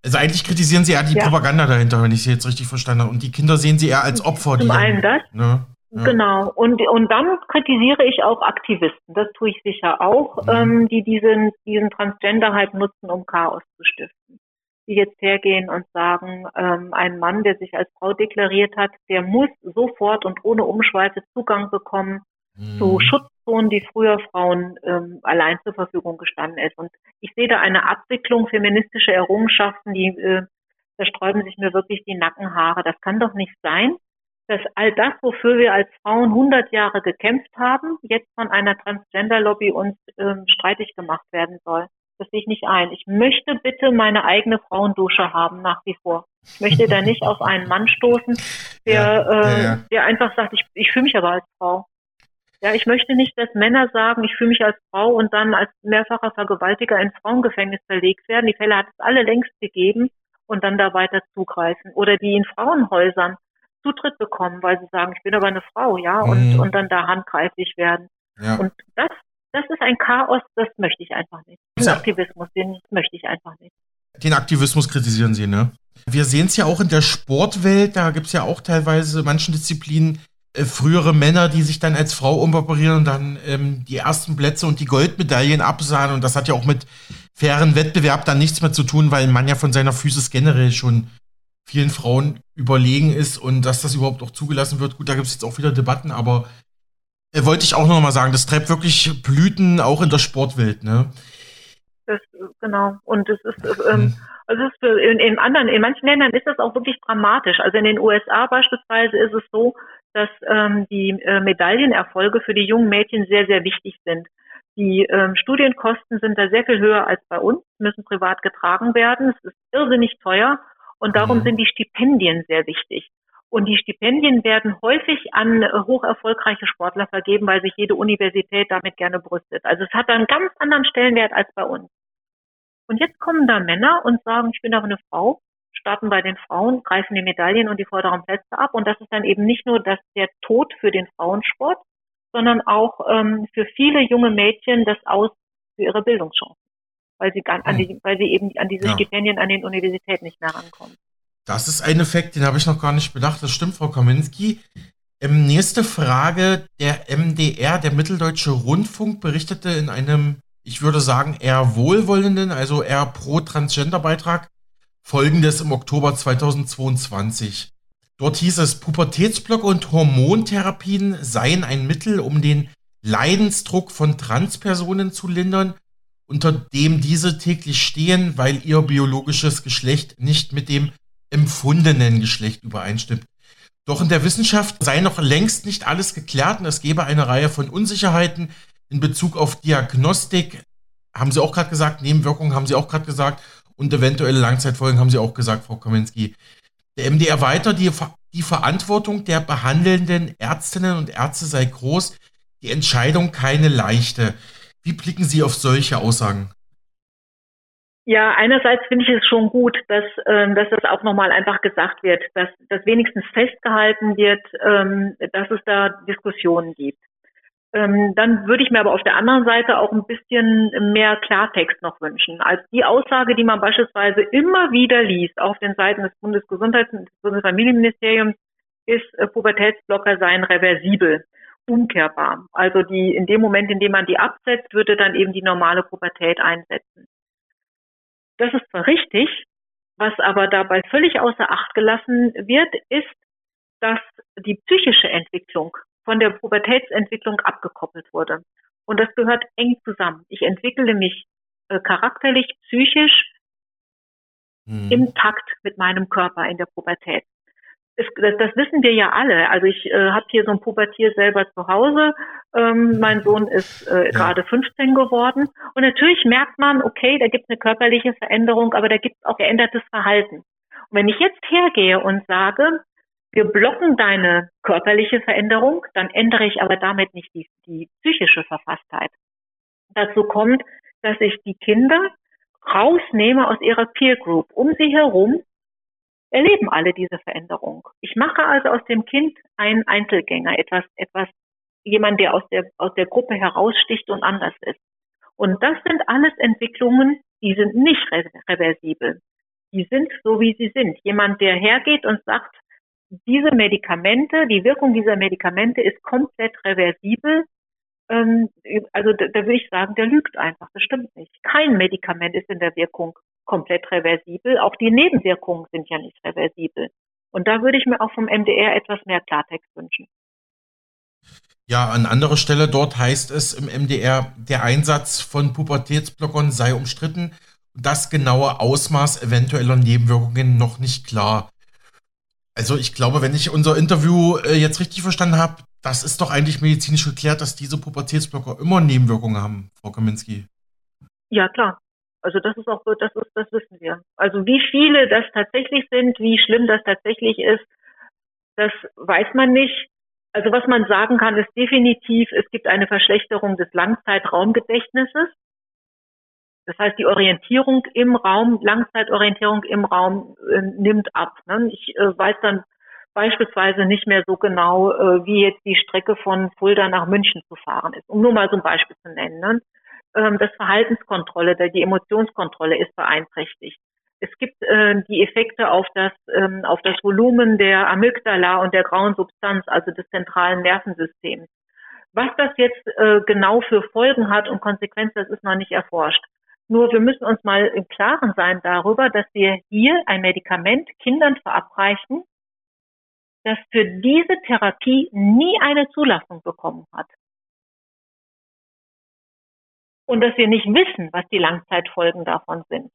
Also eigentlich kritisieren sie eher die ja. Propaganda dahinter, wenn ich sie jetzt richtig verstanden habe. Und die Kinder sehen sie eher als Opfer. Zum einen das. Ne? Ja. Genau. Und, und dann kritisiere ich auch Aktivisten. Das tue ich sicher auch, mhm. ähm, die diesen, diesen Transgender-Hype nutzen, um Chaos zu stiften. Die jetzt hergehen und sagen, ähm, ein Mann, der sich als Frau deklariert hat, der muss sofort und ohne Umschweife Zugang bekommen mhm. zu Schutzzonen, die früher Frauen ähm, allein zur Verfügung gestanden ist. Und ich sehe da eine Abwicklung feministischer Errungenschaften, die äh, da sträuben sich mir wirklich die Nackenhaare. Das kann doch nicht sein, dass all das, wofür wir als Frauen 100 Jahre gekämpft haben, jetzt von einer Transgender-Lobby uns ähm, streitig gemacht werden soll. Das sehe ich nicht ein. Ich möchte bitte meine eigene Frauendusche haben, nach wie vor. Ich möchte da nicht auf einen Mann stoßen, der, [LAUGHS] ja, äh, ja. der einfach sagt, ich, ich fühle mich aber als Frau. Ja, ich möchte nicht, dass Männer sagen, ich fühle mich als Frau und dann als mehrfacher Vergewaltiger ins Frauengefängnis verlegt werden. Die Fälle hat es alle längst gegeben und dann da weiter zugreifen. Oder die in Frauenhäusern Zutritt bekommen, weil sie sagen, ich bin aber eine Frau, ja, und, mhm. und dann da handgreiflich werden. Ja. Und das, das ist ein Chaos, das möchte ich einfach nicht. Den ja. Aktivismus, den möchte ich einfach nicht. Den Aktivismus kritisieren Sie, ne? Wir sehen es ja auch in der Sportwelt, da gibt es ja auch teilweise manchen Disziplinen frühere Männer, die sich dann als Frau umoperieren und dann ähm, die ersten Plätze und die Goldmedaillen absahen. Und das hat ja auch mit fairen Wettbewerb dann nichts mehr zu tun, weil ein Mann ja von seiner Physis generell schon vielen Frauen überlegen ist und dass das überhaupt auch zugelassen wird. Gut, da gibt es jetzt auch wieder Debatten, aber äh, wollte ich auch noch mal sagen, das treibt wirklich Blüten auch in der Sportwelt, ne? Das, genau. Und es ist, ähm, hm. also ist in, in anderen, in manchen Ländern ist das auch wirklich dramatisch. Also in den USA beispielsweise ist es so, dass ähm, die äh, Medaillenerfolge für die jungen Mädchen sehr, sehr wichtig sind. Die ähm, Studienkosten sind da sehr viel höher als bei uns, müssen privat getragen werden. Es ist irrsinnig teuer und darum mhm. sind die Stipendien sehr wichtig. Und die Stipendien werden häufig an äh, hoch erfolgreiche Sportler vergeben, weil sich jede Universität damit gerne brüstet. Also es hat einen ganz anderen Stellenwert als bei uns. Und jetzt kommen da Männer und sagen, ich bin aber eine Frau, starten bei den Frauen, greifen die Medaillen und die vorderen Plätze ab. Und das ist dann eben nicht nur das, der Tod für den Frauensport, sondern auch ähm, für viele junge Mädchen das Aus für ihre Bildungschancen weil sie, an die, hm. weil sie eben an diese ja. Stipendien an den Universitäten nicht mehr rankommen. Das ist ein Effekt, den habe ich noch gar nicht bedacht. Das stimmt, Frau Kaminski. Ähm, nächste Frage. Der MDR, der Mitteldeutsche Rundfunk, berichtete in einem, ich würde sagen, eher wohlwollenden, also eher pro-Transgender-Beitrag folgendes im Oktober 2022. Dort hieß es, Pubertätsblock und Hormontherapien seien ein Mittel, um den Leidensdruck von Transpersonen zu lindern unter dem diese täglich stehen, weil ihr biologisches Geschlecht nicht mit dem empfundenen Geschlecht übereinstimmt. Doch in der Wissenschaft sei noch längst nicht alles geklärt und es gebe eine Reihe von Unsicherheiten in Bezug auf Diagnostik, haben Sie auch gerade gesagt, Nebenwirkungen haben Sie auch gerade gesagt und eventuelle Langzeitfolgen haben Sie auch gesagt, Frau Kaminski. Der MDR weiter, die, die Verantwortung der behandelnden Ärztinnen und Ärzte sei groß, die Entscheidung keine leichte. Wie blicken Sie auf solche Aussagen? Ja, einerseits finde ich es schon gut, dass, ähm, dass das auch nochmal einfach gesagt wird, dass, dass wenigstens festgehalten wird, ähm, dass es da Diskussionen gibt. Ähm, dann würde ich mir aber auf der anderen Seite auch ein bisschen mehr Klartext noch wünschen. Als die Aussage, die man beispielsweise immer wieder liest auf den Seiten des Bundesgesundheits- und des Bundesfamilienministeriums, ist, äh, Pubertätsblocker seien reversibel umkehrbar. Also die, in dem Moment, in dem man die absetzt, würde dann eben die normale Pubertät einsetzen. Das ist zwar richtig, was aber dabei völlig außer Acht gelassen wird, ist, dass die psychische Entwicklung von der Pubertätsentwicklung abgekoppelt wurde. Und das gehört eng zusammen. Ich entwickle mich äh, charakterlich, psychisch hm. im Takt mit meinem Körper in der Pubertät. Es, das, das, wissen wir ja alle. Also ich äh, habe hier so ein Pubertier selber zu Hause. Ähm, mein Sohn ist äh, ja. gerade 15 geworden. Und natürlich merkt man, okay, da gibt es eine körperliche Veränderung, aber da gibt es auch geändertes Verhalten. Und wenn ich jetzt hergehe und sage, wir blocken deine körperliche Veränderung, dann ändere ich aber damit nicht die, die psychische Verfasstheit. Dazu kommt, dass ich die Kinder rausnehme aus ihrer Peer Group. Um sie herum erleben alle diese Veränderung. Ich mache also aus dem Kind einen Einzelgänger, etwas, etwas, jemand, der aus der, aus der Gruppe heraussticht und anders ist. Und das sind alles Entwicklungen, die sind nicht reversibel. Die sind so, wie sie sind. Jemand, der hergeht und sagt, diese Medikamente, die Wirkung dieser Medikamente ist komplett reversibel, ähm, also da, da würde ich sagen, der lügt einfach. Das stimmt nicht. Kein Medikament ist in der Wirkung komplett reversibel. Auch die Nebenwirkungen sind ja nicht reversibel. Und da würde ich mir auch vom MDR etwas mehr Klartext wünschen. Ja, an anderer Stelle dort heißt es im MDR, der Einsatz von Pubertätsblockern sei umstritten. Das genaue Ausmaß eventueller Nebenwirkungen noch nicht klar. Also ich glaube, wenn ich unser Interview äh, jetzt richtig verstanden habe, das ist doch eigentlich medizinisch geklärt, dass diese Pubertätsblocker immer Nebenwirkungen haben, Frau Kaminski. Ja, klar. Also das ist auch, das ist, das wissen wir. Also wie viele das tatsächlich sind, wie schlimm das tatsächlich ist, das weiß man nicht. Also was man sagen kann, ist definitiv, es gibt eine Verschlechterung des Langzeitraumgedächtnisses. Das heißt, die Orientierung im Raum, Langzeitorientierung im Raum äh, nimmt ab. Ne? Ich äh, weiß dann beispielsweise nicht mehr so genau, äh, wie jetzt die Strecke von Fulda nach München zu fahren ist, um nur mal so ein Beispiel zu nennen. Ne? Ähm, das Verhaltenskontrolle, die Emotionskontrolle ist beeinträchtigt. Es gibt äh, die Effekte auf das, ähm, auf das Volumen der Amygdala und der grauen Substanz, also des zentralen Nervensystems. Was das jetzt äh, genau für Folgen hat und Konsequenzen, das ist noch nicht erforscht. Nur wir müssen uns mal im Klaren sein darüber, dass wir hier ein Medikament Kindern verabreichen, das für diese Therapie nie eine Zulassung bekommen hat. Und dass wir nicht wissen, was die Langzeitfolgen davon sind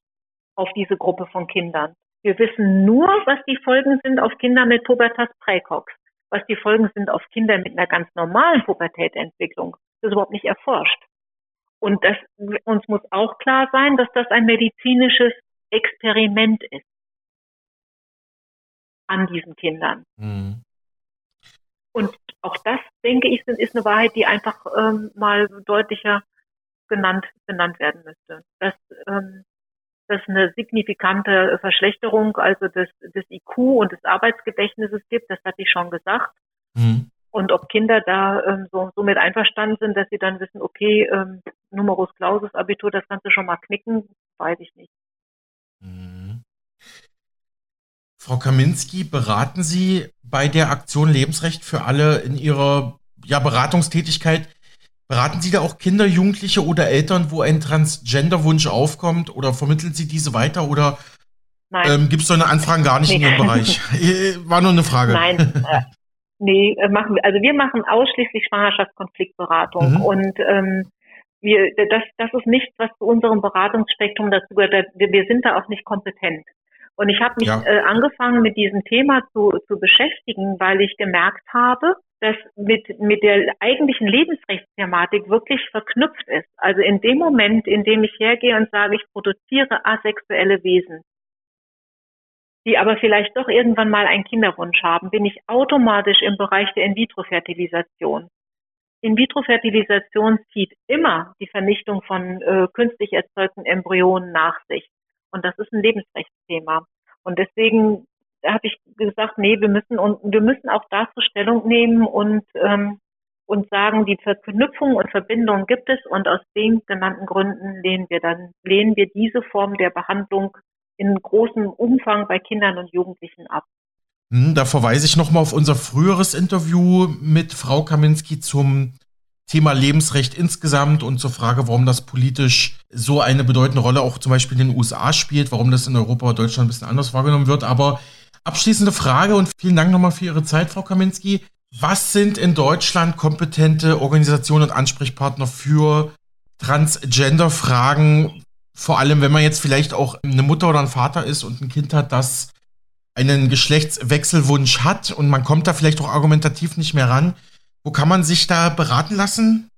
auf diese Gruppe von Kindern. Wir wissen nur, was die Folgen sind auf Kinder mit Pubertas praecox. Was die Folgen sind auf Kinder mit einer ganz normalen Pubertätentwicklung, das ist überhaupt nicht erforscht. Und das, uns muss auch klar sein, dass das ein medizinisches Experiment ist an diesen Kindern. Mhm. Und auch das, denke ich, ist eine Wahrheit, die einfach ähm, mal deutlicher genannt, benannt werden müsste. Dass, ähm, dass eine signifikante Verschlechterung also des, des IQ und des Arbeitsgedächtnisses gibt, das hatte ich schon gesagt. Mhm. Und ob Kinder da ähm, so, so mit einverstanden sind, dass sie dann wissen, okay, ähm, Numerus Clausus Abitur, das kannst du schon mal knicken, weiß ich nicht. Mhm. Frau Kaminski, beraten Sie bei der Aktion Lebensrecht für alle in Ihrer ja, Beratungstätigkeit, beraten Sie da auch Kinder, Jugendliche oder Eltern, wo ein Transgender-Wunsch aufkommt oder vermitteln Sie diese weiter oder ähm, gibt es so eine Anfrage gar nicht nee. in Ihrem Bereich? [LAUGHS] Äh, war nur eine Frage. Nein, äh, Nee, äh, machen wir. Also wir machen ausschließlich Schwangerschaftskonfliktberatung mhm. und ähm, wir, das, das ist nichts, was zu unserem Beratungsspektrum dazu gehört. Wir, wir sind da auch nicht kompetent. Und ich habe mich ja. äh, angefangen, mit diesem Thema zu, zu beschäftigen, weil ich gemerkt habe, dass mit, mit der eigentlichen Lebensrechtsthematik wirklich verknüpft ist. Also in dem Moment, in dem ich hergehe und sage, ich produziere asexuelle Wesen, die aber vielleicht doch irgendwann mal einen Kinderwunsch haben, bin ich automatisch im Bereich der In-vitro-Fertilisation. In-vitro-Fertilisation zieht immer die Vernichtung von äh, künstlich erzeugten Embryonen nach sich. Und das ist ein Lebensrechtsthema. Und deswegen habe ich gesagt, nee, wir müssen und wir müssen auch dazu Stellung nehmen und ähm, und sagen, die Verknüpfung und Verbindung gibt es und aus den genannten Gründen lehnen wir dann lehnen wir diese Form der Behandlung in großem Umfang bei Kindern und Jugendlichen ab. Hm, da verweise ich nochmal auf unser früheres Interview mit Frau Kaminski zum Thema Lebensrecht insgesamt und zur Frage, warum das politisch so eine bedeutende Rolle auch zum Beispiel in den USA spielt, warum das in Europa und Deutschland ein bisschen anders wahrgenommen wird. Aber abschließende Frage und vielen Dank nochmal für Ihre Zeit, Frau Kaminski. Was sind in Deutschland kompetente Organisationen und Ansprechpartner für Transgender-Fragen? Vor allem, wenn man jetzt vielleicht auch eine Mutter oder ein Vater ist und ein Kind hat, das einen Geschlechtswechselwunsch hat und man kommt da vielleicht auch argumentativ nicht mehr ran. Wo kann man sich da beraten lassen?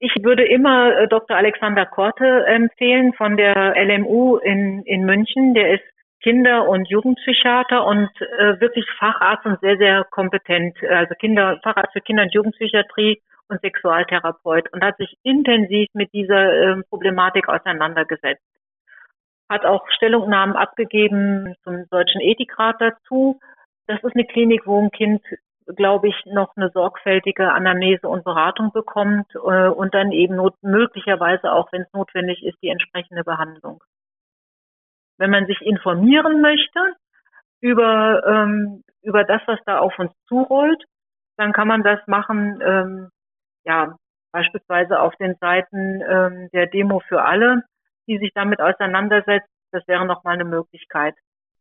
Ich würde immer äh, Dr. Alexander Korte empfehlen von der LMU in, in München. Der ist Kinder- und Jugendpsychiater und äh, wirklich Facharzt und sehr, sehr kompetent. Also Kinder, Facharzt für Kinder- und Jugendpsychiatrie und Sexualtherapeut und hat sich intensiv mit dieser äh, Problematik auseinandergesetzt. Hat auch Stellungnahmen abgegeben zum Deutschen Ethikrat dazu. Das ist eine Klinik, wo ein Kind, glaube ich, noch eine sorgfältige Anamnese und Beratung bekommt äh, und dann eben möglicherweise auch, wenn es notwendig ist, die entsprechende Behandlung. Wenn man sich informieren möchte über, ähm, über das, was da auf uns zurollt, dann kann man das machen, ähm, ja, beispielsweise auf den Seiten ähm, der Demo für alle, die sich damit auseinandersetzt. Das wäre nochmal eine Möglichkeit.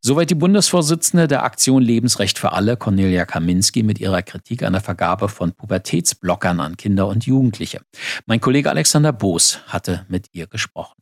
Soweit die Bundesvorsitzende der Aktion Lebensrecht für alle, Cornelia Kaminski, mit ihrer Kritik an der Vergabe von Pubertätsblockern an Kinder und Jugendliche. Mein Kollege Alexander Boos hatte mit ihr gesprochen.